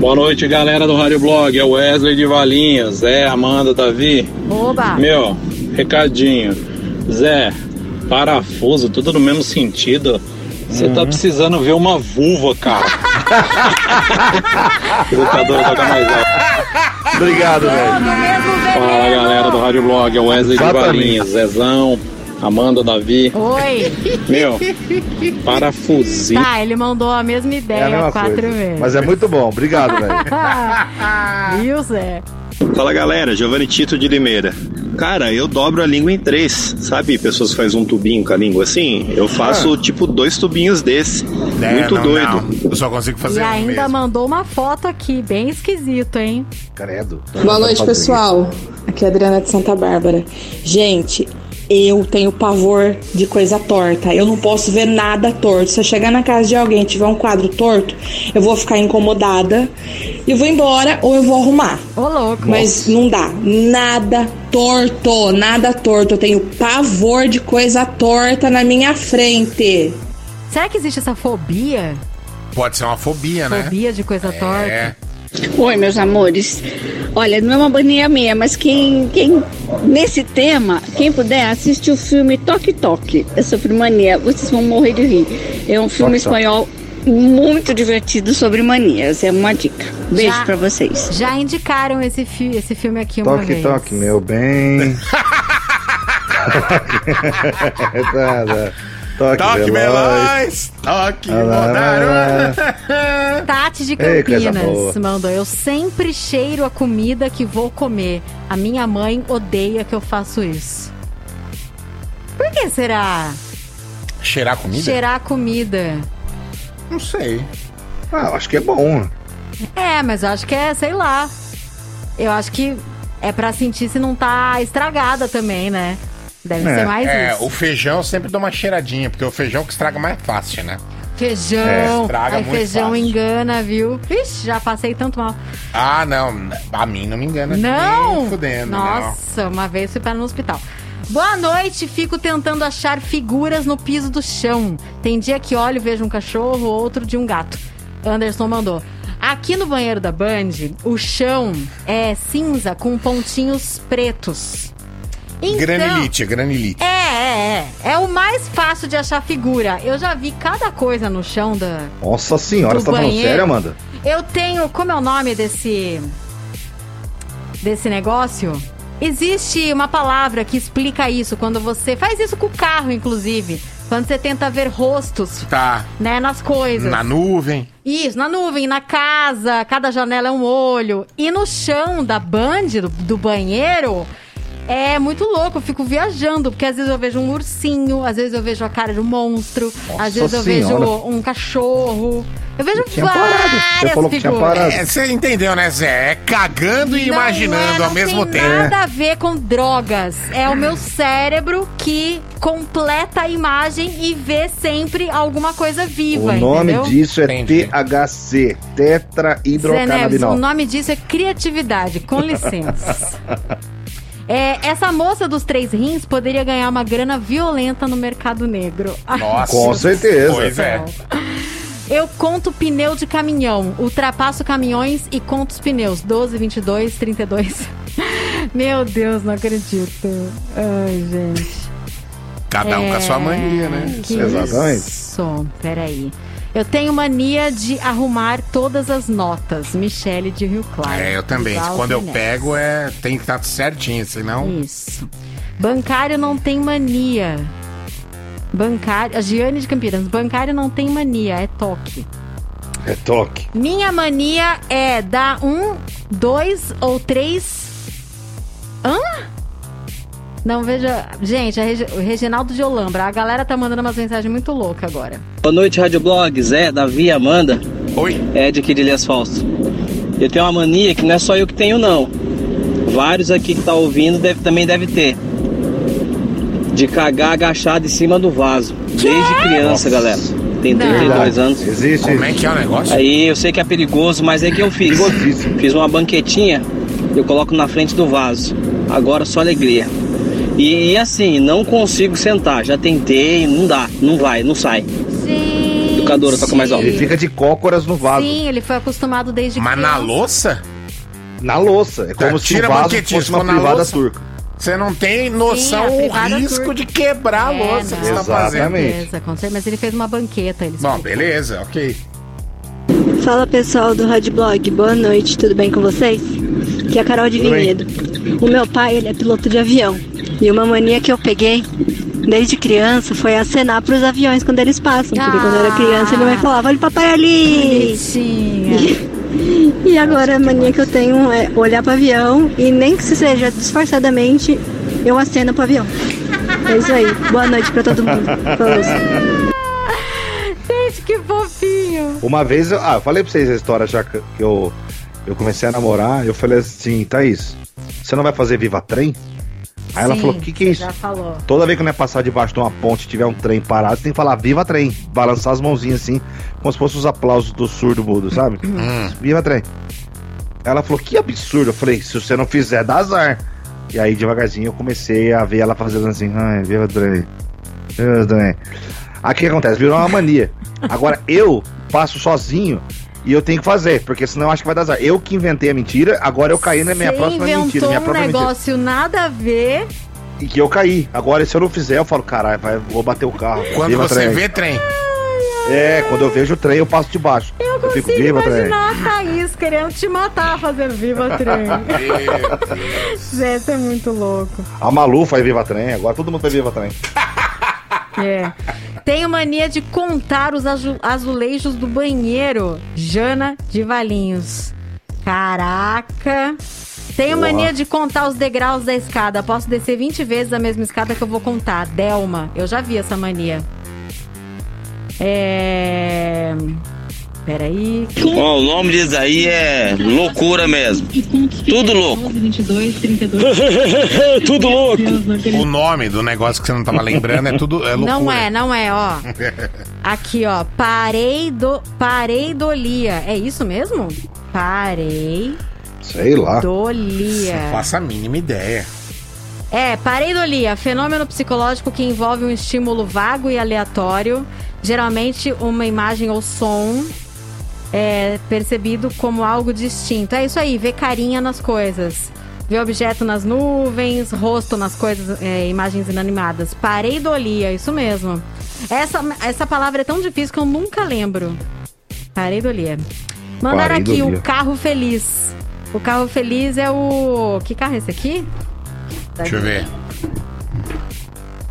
Boa noite, galera do Rádio Blog. É o Wesley de Valinhos. Zé, Amanda, Davi. Oba! Meu, recadinho. Zé, parafuso, tudo no mesmo sentido. Você tá precisando ver uma vulva, cara. Educador, toca mais alto. Obrigado, velho. Fala, galera do Rádio Blog. É o Wesley de Exatamente. Valinhos. Zezão, Amanda, Davi. Oi! Meu, parafusinho. Tá, ele mandou a mesma É a ideia mesma quatro coisa. vezes. Mas é muito bom. Obrigado, velho. Viu, Zé? Fala galera, Giovanni Tito de Limeira. Cara, eu dobro a língua em três, sabe? Pessoas que fazem um tubinho com a língua assim. Eu faço tipo dois tubinhos desse. É, Muito não, doido. não. Eu só consigo fazer e um ainda mesmo. mandou uma foto aqui, bem esquisito, hein? Credo. Boa noite, pessoal. Aqui é a Adriana de Santa Bárbara. Gente, eu tenho pavor de coisa torta. Eu não posso ver nada torto. Se eu chegar na casa de alguém e tiver um quadro torto, eu vou ficar incomodada e vou embora ou eu vou arrumar. Ô, louco. Mas não dá. Nada torto, nada torto. Eu tenho pavor de coisa torta na minha frente. Será que existe essa fobia? Pode ser uma fobia, né? Fobia de coisa torta? É. Oi, meus amores. Olha, não é uma mania minha, mas quem, quem nesse tema, quem puder, assiste o filme Toque Toque. É sobre mania. Vocês vão morrer de rir. É um filme Toque, toque. espanhol muito divertido sobre manias. É uma dica. Beijo Já- pra vocês. Já indicaram esse, fi esse filme aqui uma Toque, vez. toque, meu bem. Tá, tá. Toque, Toque veloz. veloz, toque moderno. Tati de Ei, Campinas boa. mandou. Eu sempre cheiro a comida que vou comer. A minha mãe odeia que eu faço isso. Por que será? Cheirar comida? Cheirar a comida. Não sei. Ah, eu acho que é bom. É, mas eu acho que é, sei lá. Eu acho que é pra sentir se não tá estragada também, né? Deve ser mais é, isso. o feijão sempre dou uma cheiradinha, porque o feijão que estraga mais fácil, né? Feijão. É, estraga Ai, muito feijão fácil. engana, viu? Ixi, já passei tanto mal. Ah, não. A mim não me engana. Não! Nem fudendo, Nossa, uma vez fui para no hospital. Boa noite, fico tentando achar figuras no piso do chão. Tem dia que olho e vejo um cachorro, outro de um gato. Anderson mandou. Aqui no banheiro da Band, o chão é cinza com pontinhos pretos. Então, Granilite, granilite. É, é, é. É o mais fácil de achar figura. Eu já vi cada coisa no chão da. Nossa senhora, você tá falando sério, Amanda? Eu tenho. Como é o nome desse. desse negócio? Existe uma palavra que explica isso quando você. Faz isso com o carro, inclusive. Quando você tenta ver rostos, Tá. né, nas coisas. Na nuvem. Isso, na nuvem, na casa, cada janela é um olho. E no chão da band, do, do banheiro, É muito louco, eu fico viajando, porque às vezes eu vejo um ursinho, às vezes eu vejo a cara de um monstro, às vezes eu Senhora. vejo um cachorro. Eu vejo tinha parado. Você várias falou que tinha figuras. parado. É, Você entendeu, né, Zé? É cagando e Não imaginando é, ao mesmo não tempo. tem nada a ver com drogas. É o meu cérebro que completa a imagem e vê sempre alguma coisa viva, O nome entendeu? disso é THC, Zé Neves, tetrahidrocannabinol. o nome disso é criatividade, com licença. É, essa moça dos três rins poderia ganhar uma grana violenta no mercado negro. Nossa. Com certeza. Pois é. Eu conto pneu de caminhão, ultrapasso caminhões e conto os pneus. 12, 22, 32. Meu Deus, não acredito. Ai, gente. Cada um com a sua mania, né? Que Exatamente. Isso, peraí. Eu tenho mania de arrumar todas as notas. Michele de Rio Claro. É, eu também. Quando eu pego, é, tem que estar certinho, senão. Isso. Bancário não tem mania. Bancário. A Giane de Campinas. Bancário não tem mania, é toque. É toque. Minha mania é dar um, dois ou três. Hã? Não, veja. Gente, o Reginaldo de Olambra. A galera tá mandando umas mensagens muito loucas agora. Boa noite, Rádio Blog. Zé, Davi, Amanda. Oi. Ed aqui de Elias Fausto. Eu tenho uma mania que não é só eu que tenho, não. Vários aqui que tá ouvindo deve, também deve ter. De cagar agachado em cima do vaso. Desde criança, galera. Tem Não. 32 anos. Existe. Como é que é o negócio? Aí eu sei que é perigoso, mas é que eu fiz. Fiz uma banquetinha, eu coloco na frente do vaso. Agora só alegria. E, e assim, não consigo sentar. Já tentei, não dá, não vai, não sai. Gente. Educadora, toca mais alto. Ele fica de cócoras no vaso. Sim, ele foi acostumado desde Mas na criança. louça? Na louça. É como se Tira o a vaso banquetinha, fosse se uma na privada louça. turca. Você não tem noção Sim, a o risco turca. de quebrar a É, louça que você não. tá fazendo. Beleza, certeza, mas ele fez uma banqueta. Ele Bom, beleza, ok. Fala pessoal do Rádio Blog, boa noite, tudo bem com vocês? Aqui é a Carol de Tudo bem. Vinhedo. O meu pai, ele é piloto de avião. E uma mania que eu peguei desde criança foi acenar pros aviões quando eles passam. Porque quando eu era criança, minha mãe falava: Olha o papai ali! Bonitinha. E agora a mania que eu tenho é olhar pro avião e nem que seja disfarçadamente, eu aceno pro avião. É isso aí. Boa noite pra todo mundo. Falou. Gente, que fofinho. Uma vez, eu, ah, eu falei pra vocês a história já que que eu, eu comecei a namorar. Eu falei assim, Thaís, você não vai fazer Viva Trem? Aí ela Sim, falou, o que que é isso? Já falou. Toda vez que eu ia passar debaixo de uma ponte e tiver um trem parado, tem que falar Viva Trem. Balançar as mãozinhas assim, como se fossem os aplausos do surdo mudo, sabe? Hum. Viva Trem. Ela falou, que absurdo. Eu falei, se você não fizer, dá azar. E aí, devagarzinho, eu comecei a ver ela fazendo assim, ai, Viva Trem. Viva Trem. Aí o que acontece? Virou uma mania. Agora, eu passo sozinho e eu tenho que fazer, porque senão eu acho que vai dar azar. Eu que inventei a mentira, agora eu caí na minha Você próxima inventou mentira. Minha um própria mentira. negócio nada a ver. E que eu caí. Agora, se eu não fizer, eu falo, caralho, vai, vou bater o carro. Quando Viva você trem. vê trem. É, quando eu vejo o trem, eu passo de baixo. Eu, fico Consigo viva, trem. imaginar a Thaís querendo te matar fazendo Viva Trem. Zé, você é muito louco. A Malu faz viva trem, agora todo mundo faz viva trem. É. Tenho mania de contar os azu- azulejos do banheiro. Jana de Valinhos. Caraca. Tenho Porra. mania de contar os degraus da escada. Posso descer 20 vezes a mesma escada que eu vou contar. Delma. Eu já vi essa mania. É. Peraí. Ó, o nome disso aí é loucura mesmo. Tudo louco. 22, 32. Tudo louco. O nome do negócio que você não tava lembrando é tudo. É loucura. Não é, não é, ó. Aqui, ó. Parei do. Pareidolia. É isso mesmo? Parei. Sei lá. Dolia. Não faço a mínima ideia. É, pareidolia, fenômeno psicológico que envolve um estímulo vago e aleatório, geralmente uma imagem ou som é percebido como algo distinto. É isso aí, ver carinha nas coisas. Ver objeto nas nuvens, rosto nas coisas, é, imagens inanimadas. Pareidolia, isso mesmo. Essa, essa palavra é tão difícil que eu nunca lembro. Pareidolia. Mandaram aqui o carro feliz. O carro feliz é o. Que carro é esse aqui? Deixa eu ver.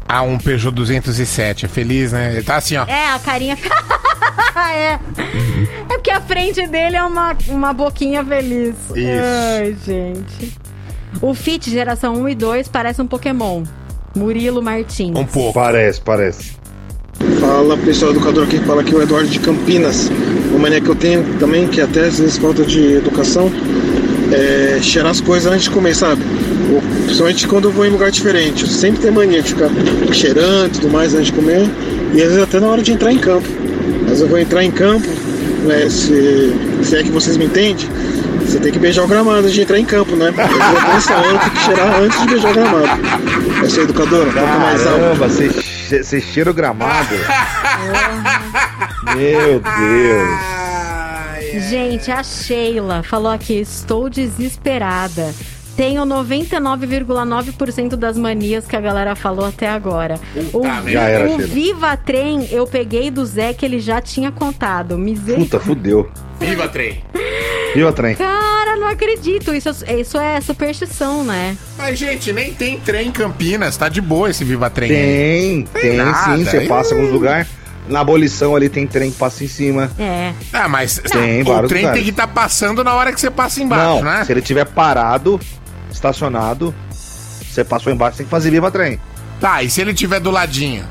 Ah, um Peugeot 207. É feliz, né? Ele tá assim, ó. É, a carinha. é. É porque a frente dele é uma, uma boquinha feliz. Isso. Ai, gente. O Fit geração 1 e 2 parece um Pokémon. Murilo Martins. Um pouco. Parece, parece. Fala pessoal educador aqui, fala aqui o Eduardo de Campinas. Uma mania que eu tenho também, que até às vezes falta de educação, é cheirar as coisas antes de comer, sabe? Principalmente quando eu vou em lugar diferente. Eu sempre tenho mania de ficar cheirando e tudo mais antes de comer. E às vezes até na hora de entrar em campo. Mas eu vou entrar em campo, né, se, se é que vocês me entendem, você tem que beijar o gramado antes de entrar em campo, né? Eu vou nessa hora, tem que cheirar antes de beijar o gramado. Essa é educadora, toca mais alto. Caramba, você você cheira o gramado. Meu Deus. Gente, a Sheila falou aqui: estou desesperada. Tenho 99,9% das manias que a galera falou até agora. O, merda. Já era, o. Viva Trem eu peguei do Zé que ele já tinha contado. Misericórdia. Puta, fudeu. Viva trem. Viu, trem? Cara, não acredito. Isso, é- isso é superstição, né? Mas, gente, nem tem trem em Campinas. Tá de boa esse Viva Trem. aí. Tem, tem nada. sim. Você passa em alguns lugares. Na abolição ali tem trem que passa em cima. É. Ah, mas Tem o trem lugares. tem que estar passando na hora que você passa embaixo, Não, né? se ele tiver parado, estacionado, você passou embaixo, tem que fazer viva trem. Tá, e se ele tiver do ladinho?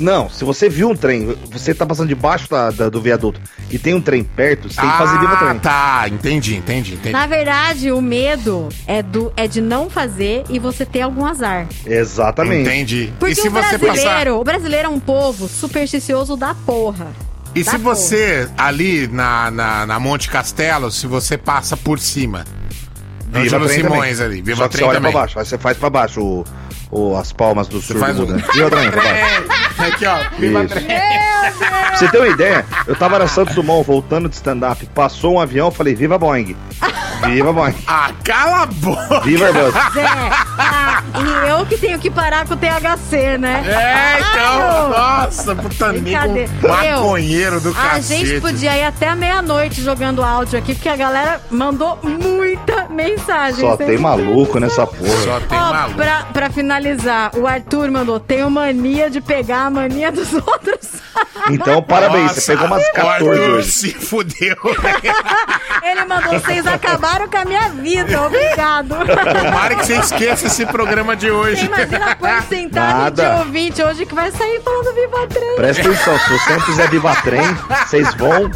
Não, se você viu um trem, você tá passando debaixo da, da- do viaduto e tem um trem perto, você tem que fazer viva Ah, trem. tá, entendi, entendi, entendi. Na verdade, o medo é, do, é de não fazer e você ter algum azar. Exatamente. Entendi. Porque e se o você brasileiro, passar... o brasileiro é um povo supersticioso da porra. E Da se porra. você, ali na, na, na Monte Castelo, se você passa por cima? Viva Ângelo Simões também. ali, Viva Só que Trem você olha também. pra baixo, aí você faz pra baixo o, o- as palmas do surdo faz um- mudando. Viva trem, pra baixo. Aqui, ó, Viva Isso. Trem. Pra você ter uma ideia, eu tava na Santos Dumont voltando de stand-up, passou um avião, eu falei, viva Boeing. Viva Boeing. Ah, cala a boca! Viva Airbus. Zé, ah, e eu que tenho que parar com o THC, né? É, então, Ah, nossa, puta nego Brincadeira. maconheiro do A cacete. gente podia ir até meia-noite jogando áudio aqui, porque a galera mandou muita mensagem. Só tem maluco nessa porra. Só tem Ó, maluco. pra, pra finalizar, o Arthur mandou: tenho mania de pegar a mania dos outros. Então, parabéns, Nossa, você pegou umas o 14 Arthur hoje. se fudeu. Ele mandou: vocês acabaram com a minha vida, obrigado. Tomara que você esqueça esse programa de hoje. Imagina a porcentagem Nada. de ouvinte hoje que vai sair falando Viva Trem. Presta atenção, se você não fizer viva trem, vocês vão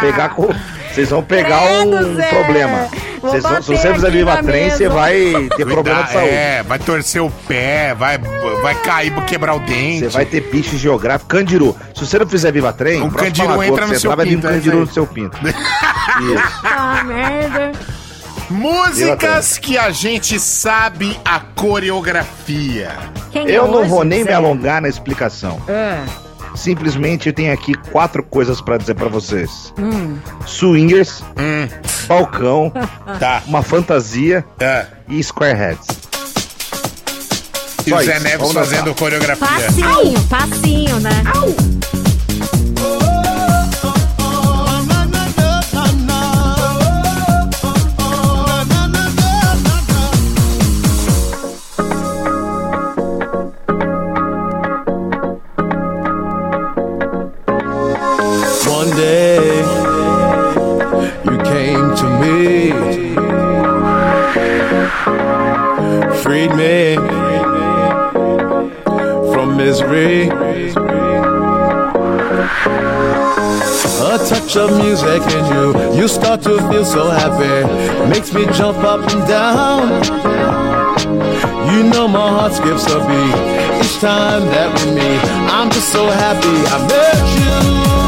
pegar com. Vocês vão pegar Credo, um Zé. problema. Vocês vão- se você fizer viva trem, você vai ter problema de saúde. É, vai torcer o pé, vai, vai cair, quebrar o dente. Você vai ter bicho geográfico, candiru. Se você não fizer viva trem, Um candiru entra que no você seu entrar, vai vir um pinto, é candiru no seu pinto. Isso. Ah, merda. Músicas que a gente sabe a coreografia. Quem é Eu não hoje, vou nem Zé? me alongar na explicação. Ah, Simplesmente eu tenho aqui quatro coisas pra dizer pra vocês: hum. swingers, balcão, Tá. uma fantasia É. e squareheads. E Só o Zé Neves fazendo coreografia. Passinho, passinho, né? One touch of music in you, you start to feel so happy, makes me jump up and down. You know my heart skips a beat each time that we meet. I'm just so happy I met you.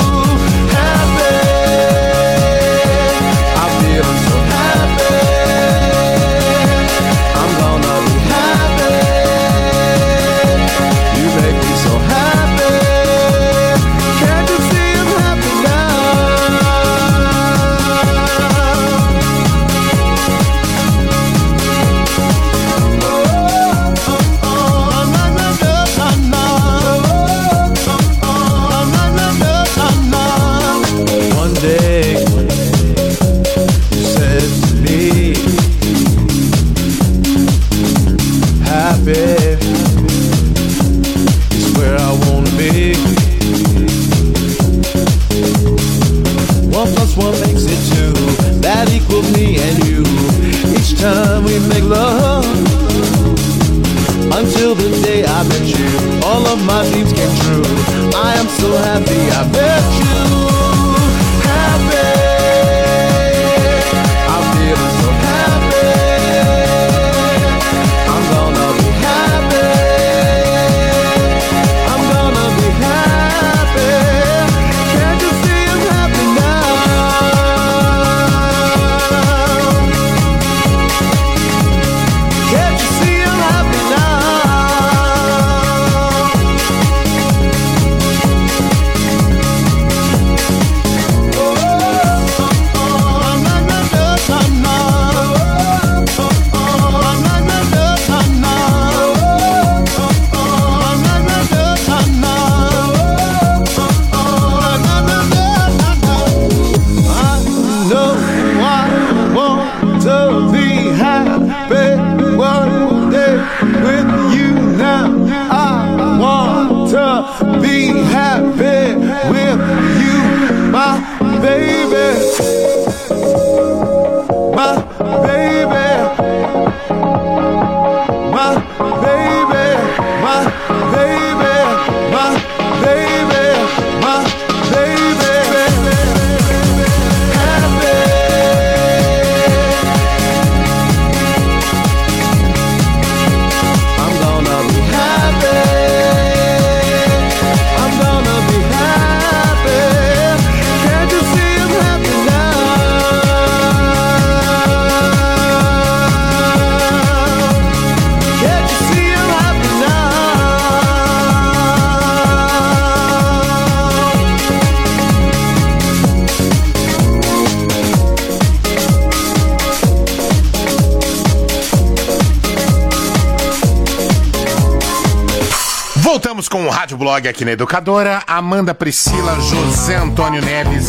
Blog aqui na Educadora. Amanda Priscila, José Antônio Neves.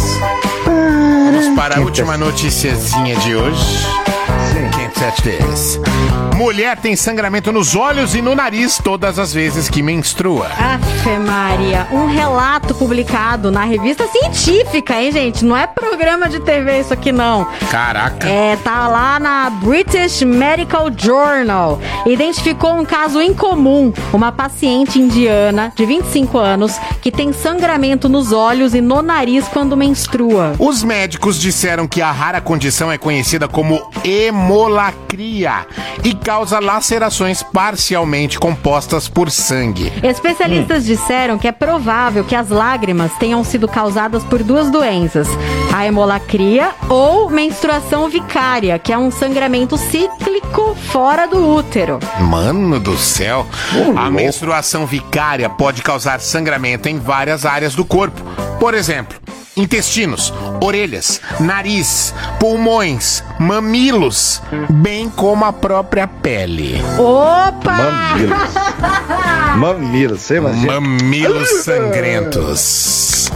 Vamos para a última noticiazinha de hoje. Quem Saturdays. Mulher tem sangramento nos olhos e no nariz todas as vezes que menstrua. Afe Maria, um relato publicado na revista científica, hein, gente? Não é programa de TV isso aqui, não. Caraca. É, tá lá na British Medical Journal. Identificou um caso incomum. Uma paciente indiana de 25 anos que tem sangramento nos olhos e no nariz quando menstrua. Os médicos disseram que a rara condição é conhecida como hemolacria e causa lacerações parcialmente compostas por sangue. Especialistas disseram que é provável que as lágrimas tenham sido causadas por duas doenças: a hemolacria ou menstruação vicária, que é um sangramento cíclico fora do útero. Mano do céu, a menstruação vicária pode causar sangramento em várias áreas do corpo. Por exemplo, intestinos, orelhas, nariz, pulmões, mamilos, bem como a própria pele. Opa! Mamilos. Mamilos, você imagina? Mamilos sangrentos.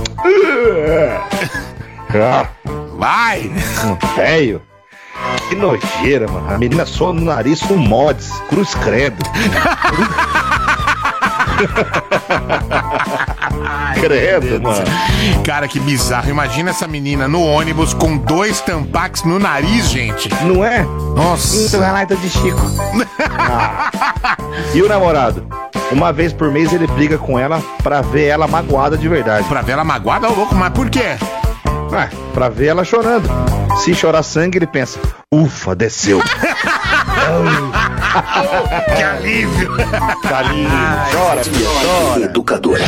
Ah, Vai! Velho. Que nojeira, mano. A menina só no nariz com mods. Cruz credo. credo, mano. Cara, que bizarro. Imagina essa menina no ônibus com dois tampax no nariz, gente. Não é? Nossa. Então, de Chico. Ah. E o namorado? Uma vez por mês ele briga com ela pra ver ela magoada de verdade. Pra ver ela magoada, ô louco, mas por quê? Ah, pra ver ela chorando. Se chorar sangue, ele pensa: ufa, desceu. que alívio! Que alívio. Chora, filha, chora. Educadora.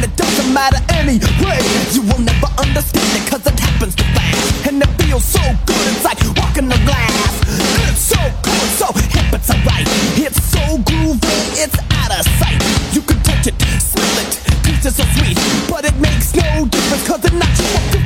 Can't, it doesn't matter anyway. You will never understand it cause it happens too fast. And it feels so good, it's like walking the glass. It's so cool, so hip, it's alright. It's so groovy, it's out of sight. You can touch it, smell it, taste it so sweet. But it makes no difference cause it knocks. You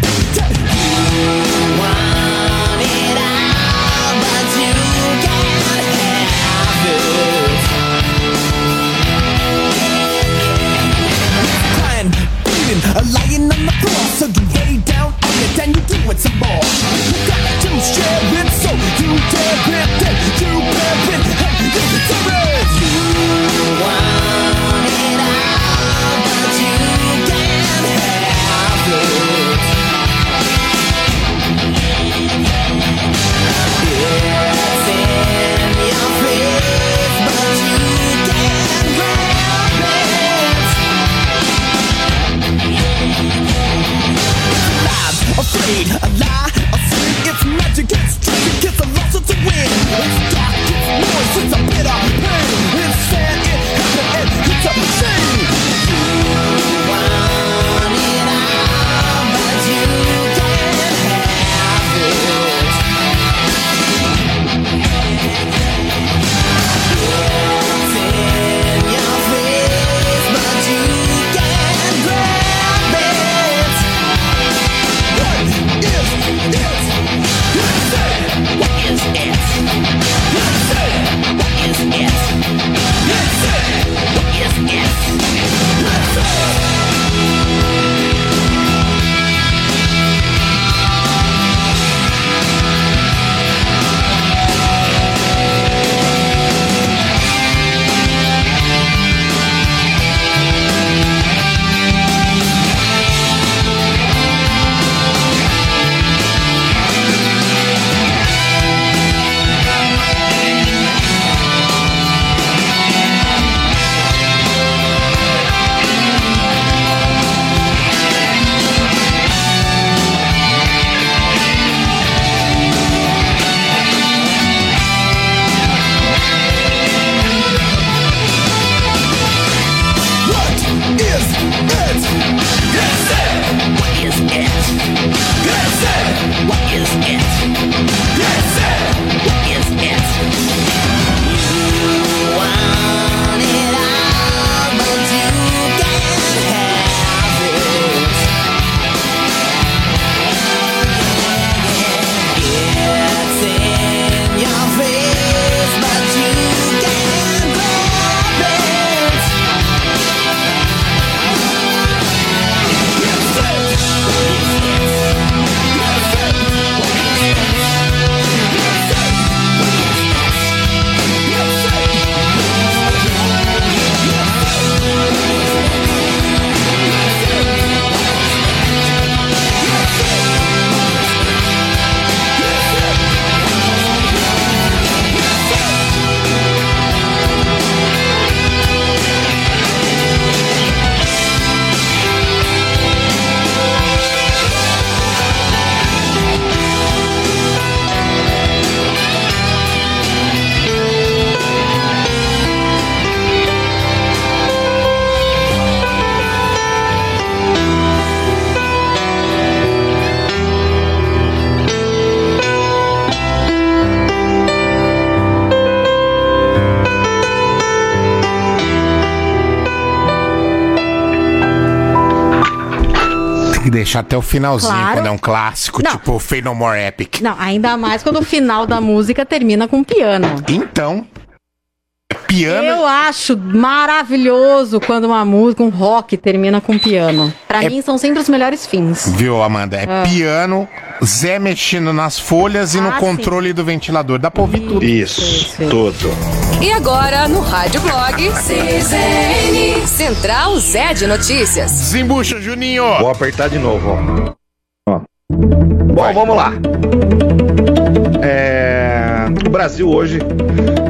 it some more. You got to share it, so you dare it, then you bear it, and you deserve it. Deixar até o finalzinho, Claro. quando é um clássico, Não. tipo Fade No More Epic. Não, ainda mais quando o final da música termina com piano. Então, piano... Eu acho maravilhoso quando uma música, um rock termina com piano. Pra É- mim são sempre os melhores fins. Viu, Amanda? É Ah. piano, Zé mexendo nas folhas e no Ah, controle do ventilador. Dá pra ouvir tudo. Isso, tudo. E agora, no Rádio Blog, CZN, Central Zé de Notícias. Desembucha, Juninho. Vou apertar de novo, ó. Ó. Bom, vamos lá. É, O Brasil hoje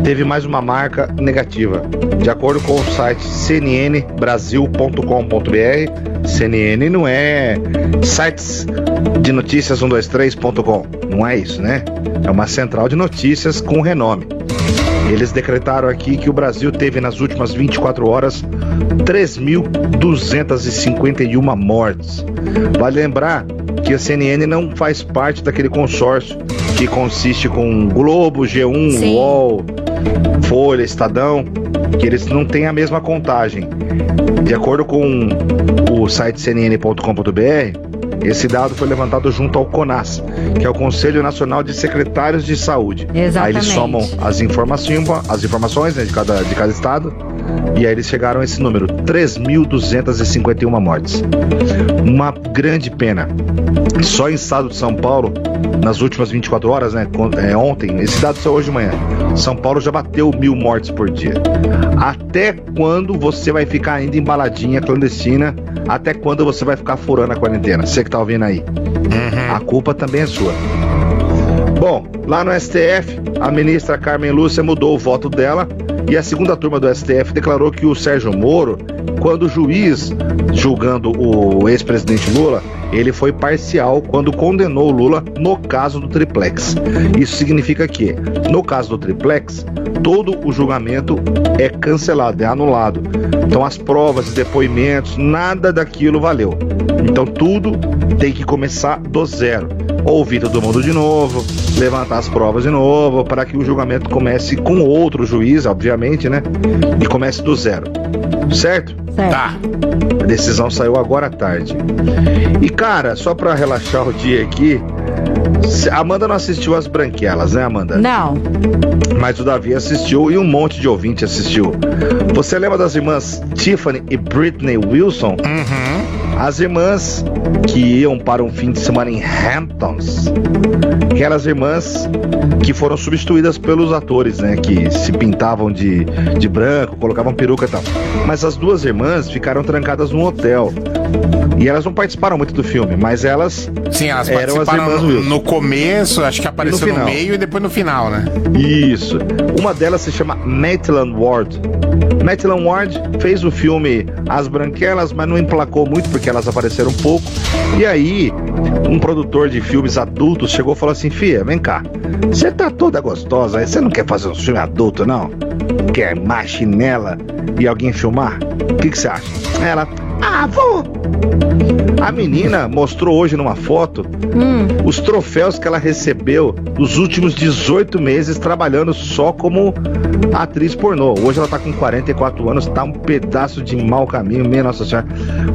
teve mais uma marca negativa. De acordo com o site cnnbrasil.com.br, CNN não é sites de notícias 123.com. Não é isso, né? É uma central de notícias com renome. Eles decretaram aqui que o Brasil teve nas últimas 24 horas 3.251 mortes. Vale lembrar que a CNN não faz parte daquele consórcio que consiste com Globo, G1, Sim. UOL, Folha, Estadão, que eles não têm a mesma contagem. De acordo com o site cnn.com.br, esse dado foi levantado junto ao CONAS, que é o Conselho Nacional de Secretários de Saúde. Aí eles Exatamente. somam as informações, as informações né, de, cada, de cada estado, e aí eles chegaram a esse número: 3.251 mortes. Uma grande pena. Só em estado de São Paulo, nas últimas 24 horas, né? é, ontem, esse dado saiu hoje de manhã. São Paulo já bateu mil mortes por dia. Até quando você vai ficar ainda em baladinha clandestina? Até quando você vai ficar furando a quarentena? Você que tá ouvindo aí. A culpa também é sua. Bom, lá no STF, a ministra Carmen Lúcia mudou o voto dela e a segunda turma do STF declarou que o Sérgio Moro, quando juiz julgando o ex-presidente Lula, ele foi parcial quando condenou Lula no caso do triplex. Isso significa que, no caso do triplex, todo o julgamento é cancelado, é anulado. Então as provas, os depoimentos, nada daquilo valeu. Então tudo tem que começar do zero. Ouvir todo mundo de novo, levantar as provas de novo, para que o julgamento comece com outro juiz, obviamente, né? E comece do zero. Certo? Tá. A decisão saiu agora à tarde. E cara, só pra relaxar o dia aqui, Amanda não assistiu as branquelas, né, Amanda? Não. Mas o Davi assistiu e um monte de ouvinte assistiu. Você lembra das irmãs Tiffany e Britney Wilson? As irmãs que iam para um fim de semana em Hamptons. Aquelas irmãs que foram substituídas pelos atores, né? Que se pintavam de, de branco, colocavam peruca e tal. Mas as duas irmãs ficaram trancadas num hotel. E elas não participaram muito do filme, mas elas Sim, elas eram as participaram irmãs no, no começo, acho que apareceu no, final. meio e depois no final, né? Isso. Uma delas se chama Maitland Ward. Maitland Ward fez o filme As Branquelas, mas não emplacou muito porque elas apareceram pouco. E aí, um produtor de filmes adultos chegou e falou assim: Fia, vem cá. Você tá toda gostosa, você não quer fazer um filme adulto, não? Quer machinela e alguém filmar? O que você acha? Ela, vou. A menina mostrou hoje numa foto os troféus que ela recebeu nos últimos 18 meses trabalhando só como atriz pornô. Hoje ela tá com 44 anos, tá um pedaço de mau caminho, minha nossa senhora.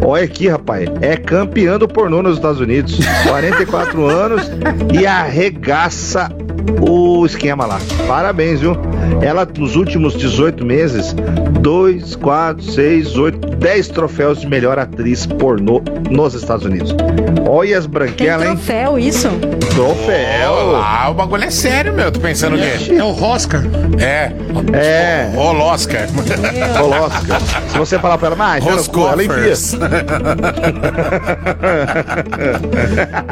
Olha aqui, rapaz, é campeã do pornô nos Estados Unidos. 44 anos e arregaça o esquema lá. Parabéns, viu? Ela, nos últimos 18 meses, 2, 4, 6, 8, 10 troféus de melhor atriz pornô nos Estados Unidos. Olha as Tem branquelas, hein? troféu isso? Troféu. Lá, o bagulho é sério, meu. Tô pensando o quê? É o Roscar. É. É. O Oscar. Ô, Oscar, se você falar pra ela, mas cu, ela. O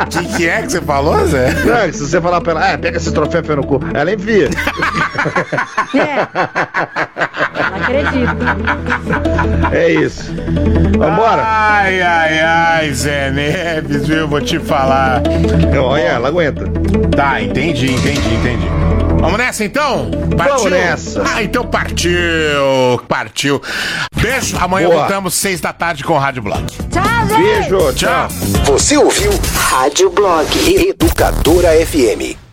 que, que é que você falou, Zé? Não, se você falar pra ela, ah, pega esse troféu e no cu, ela enfia. Não acredito. É isso. Vambora. Ai, ai, ai, Zé Neves, viu? Vou te falar. Olha, ela aguenta. Tá, entendi, entendi, entendi. Vamos nessa então? Vamos nessa. Ah, então partiu. Partiu. Beijo. Amanhã Boa. voltamos, seis da tarde com o Rádio Blog. Tchau, gente. Beijo, Tchau. Você ouviu Rádio Blog Educadora FM.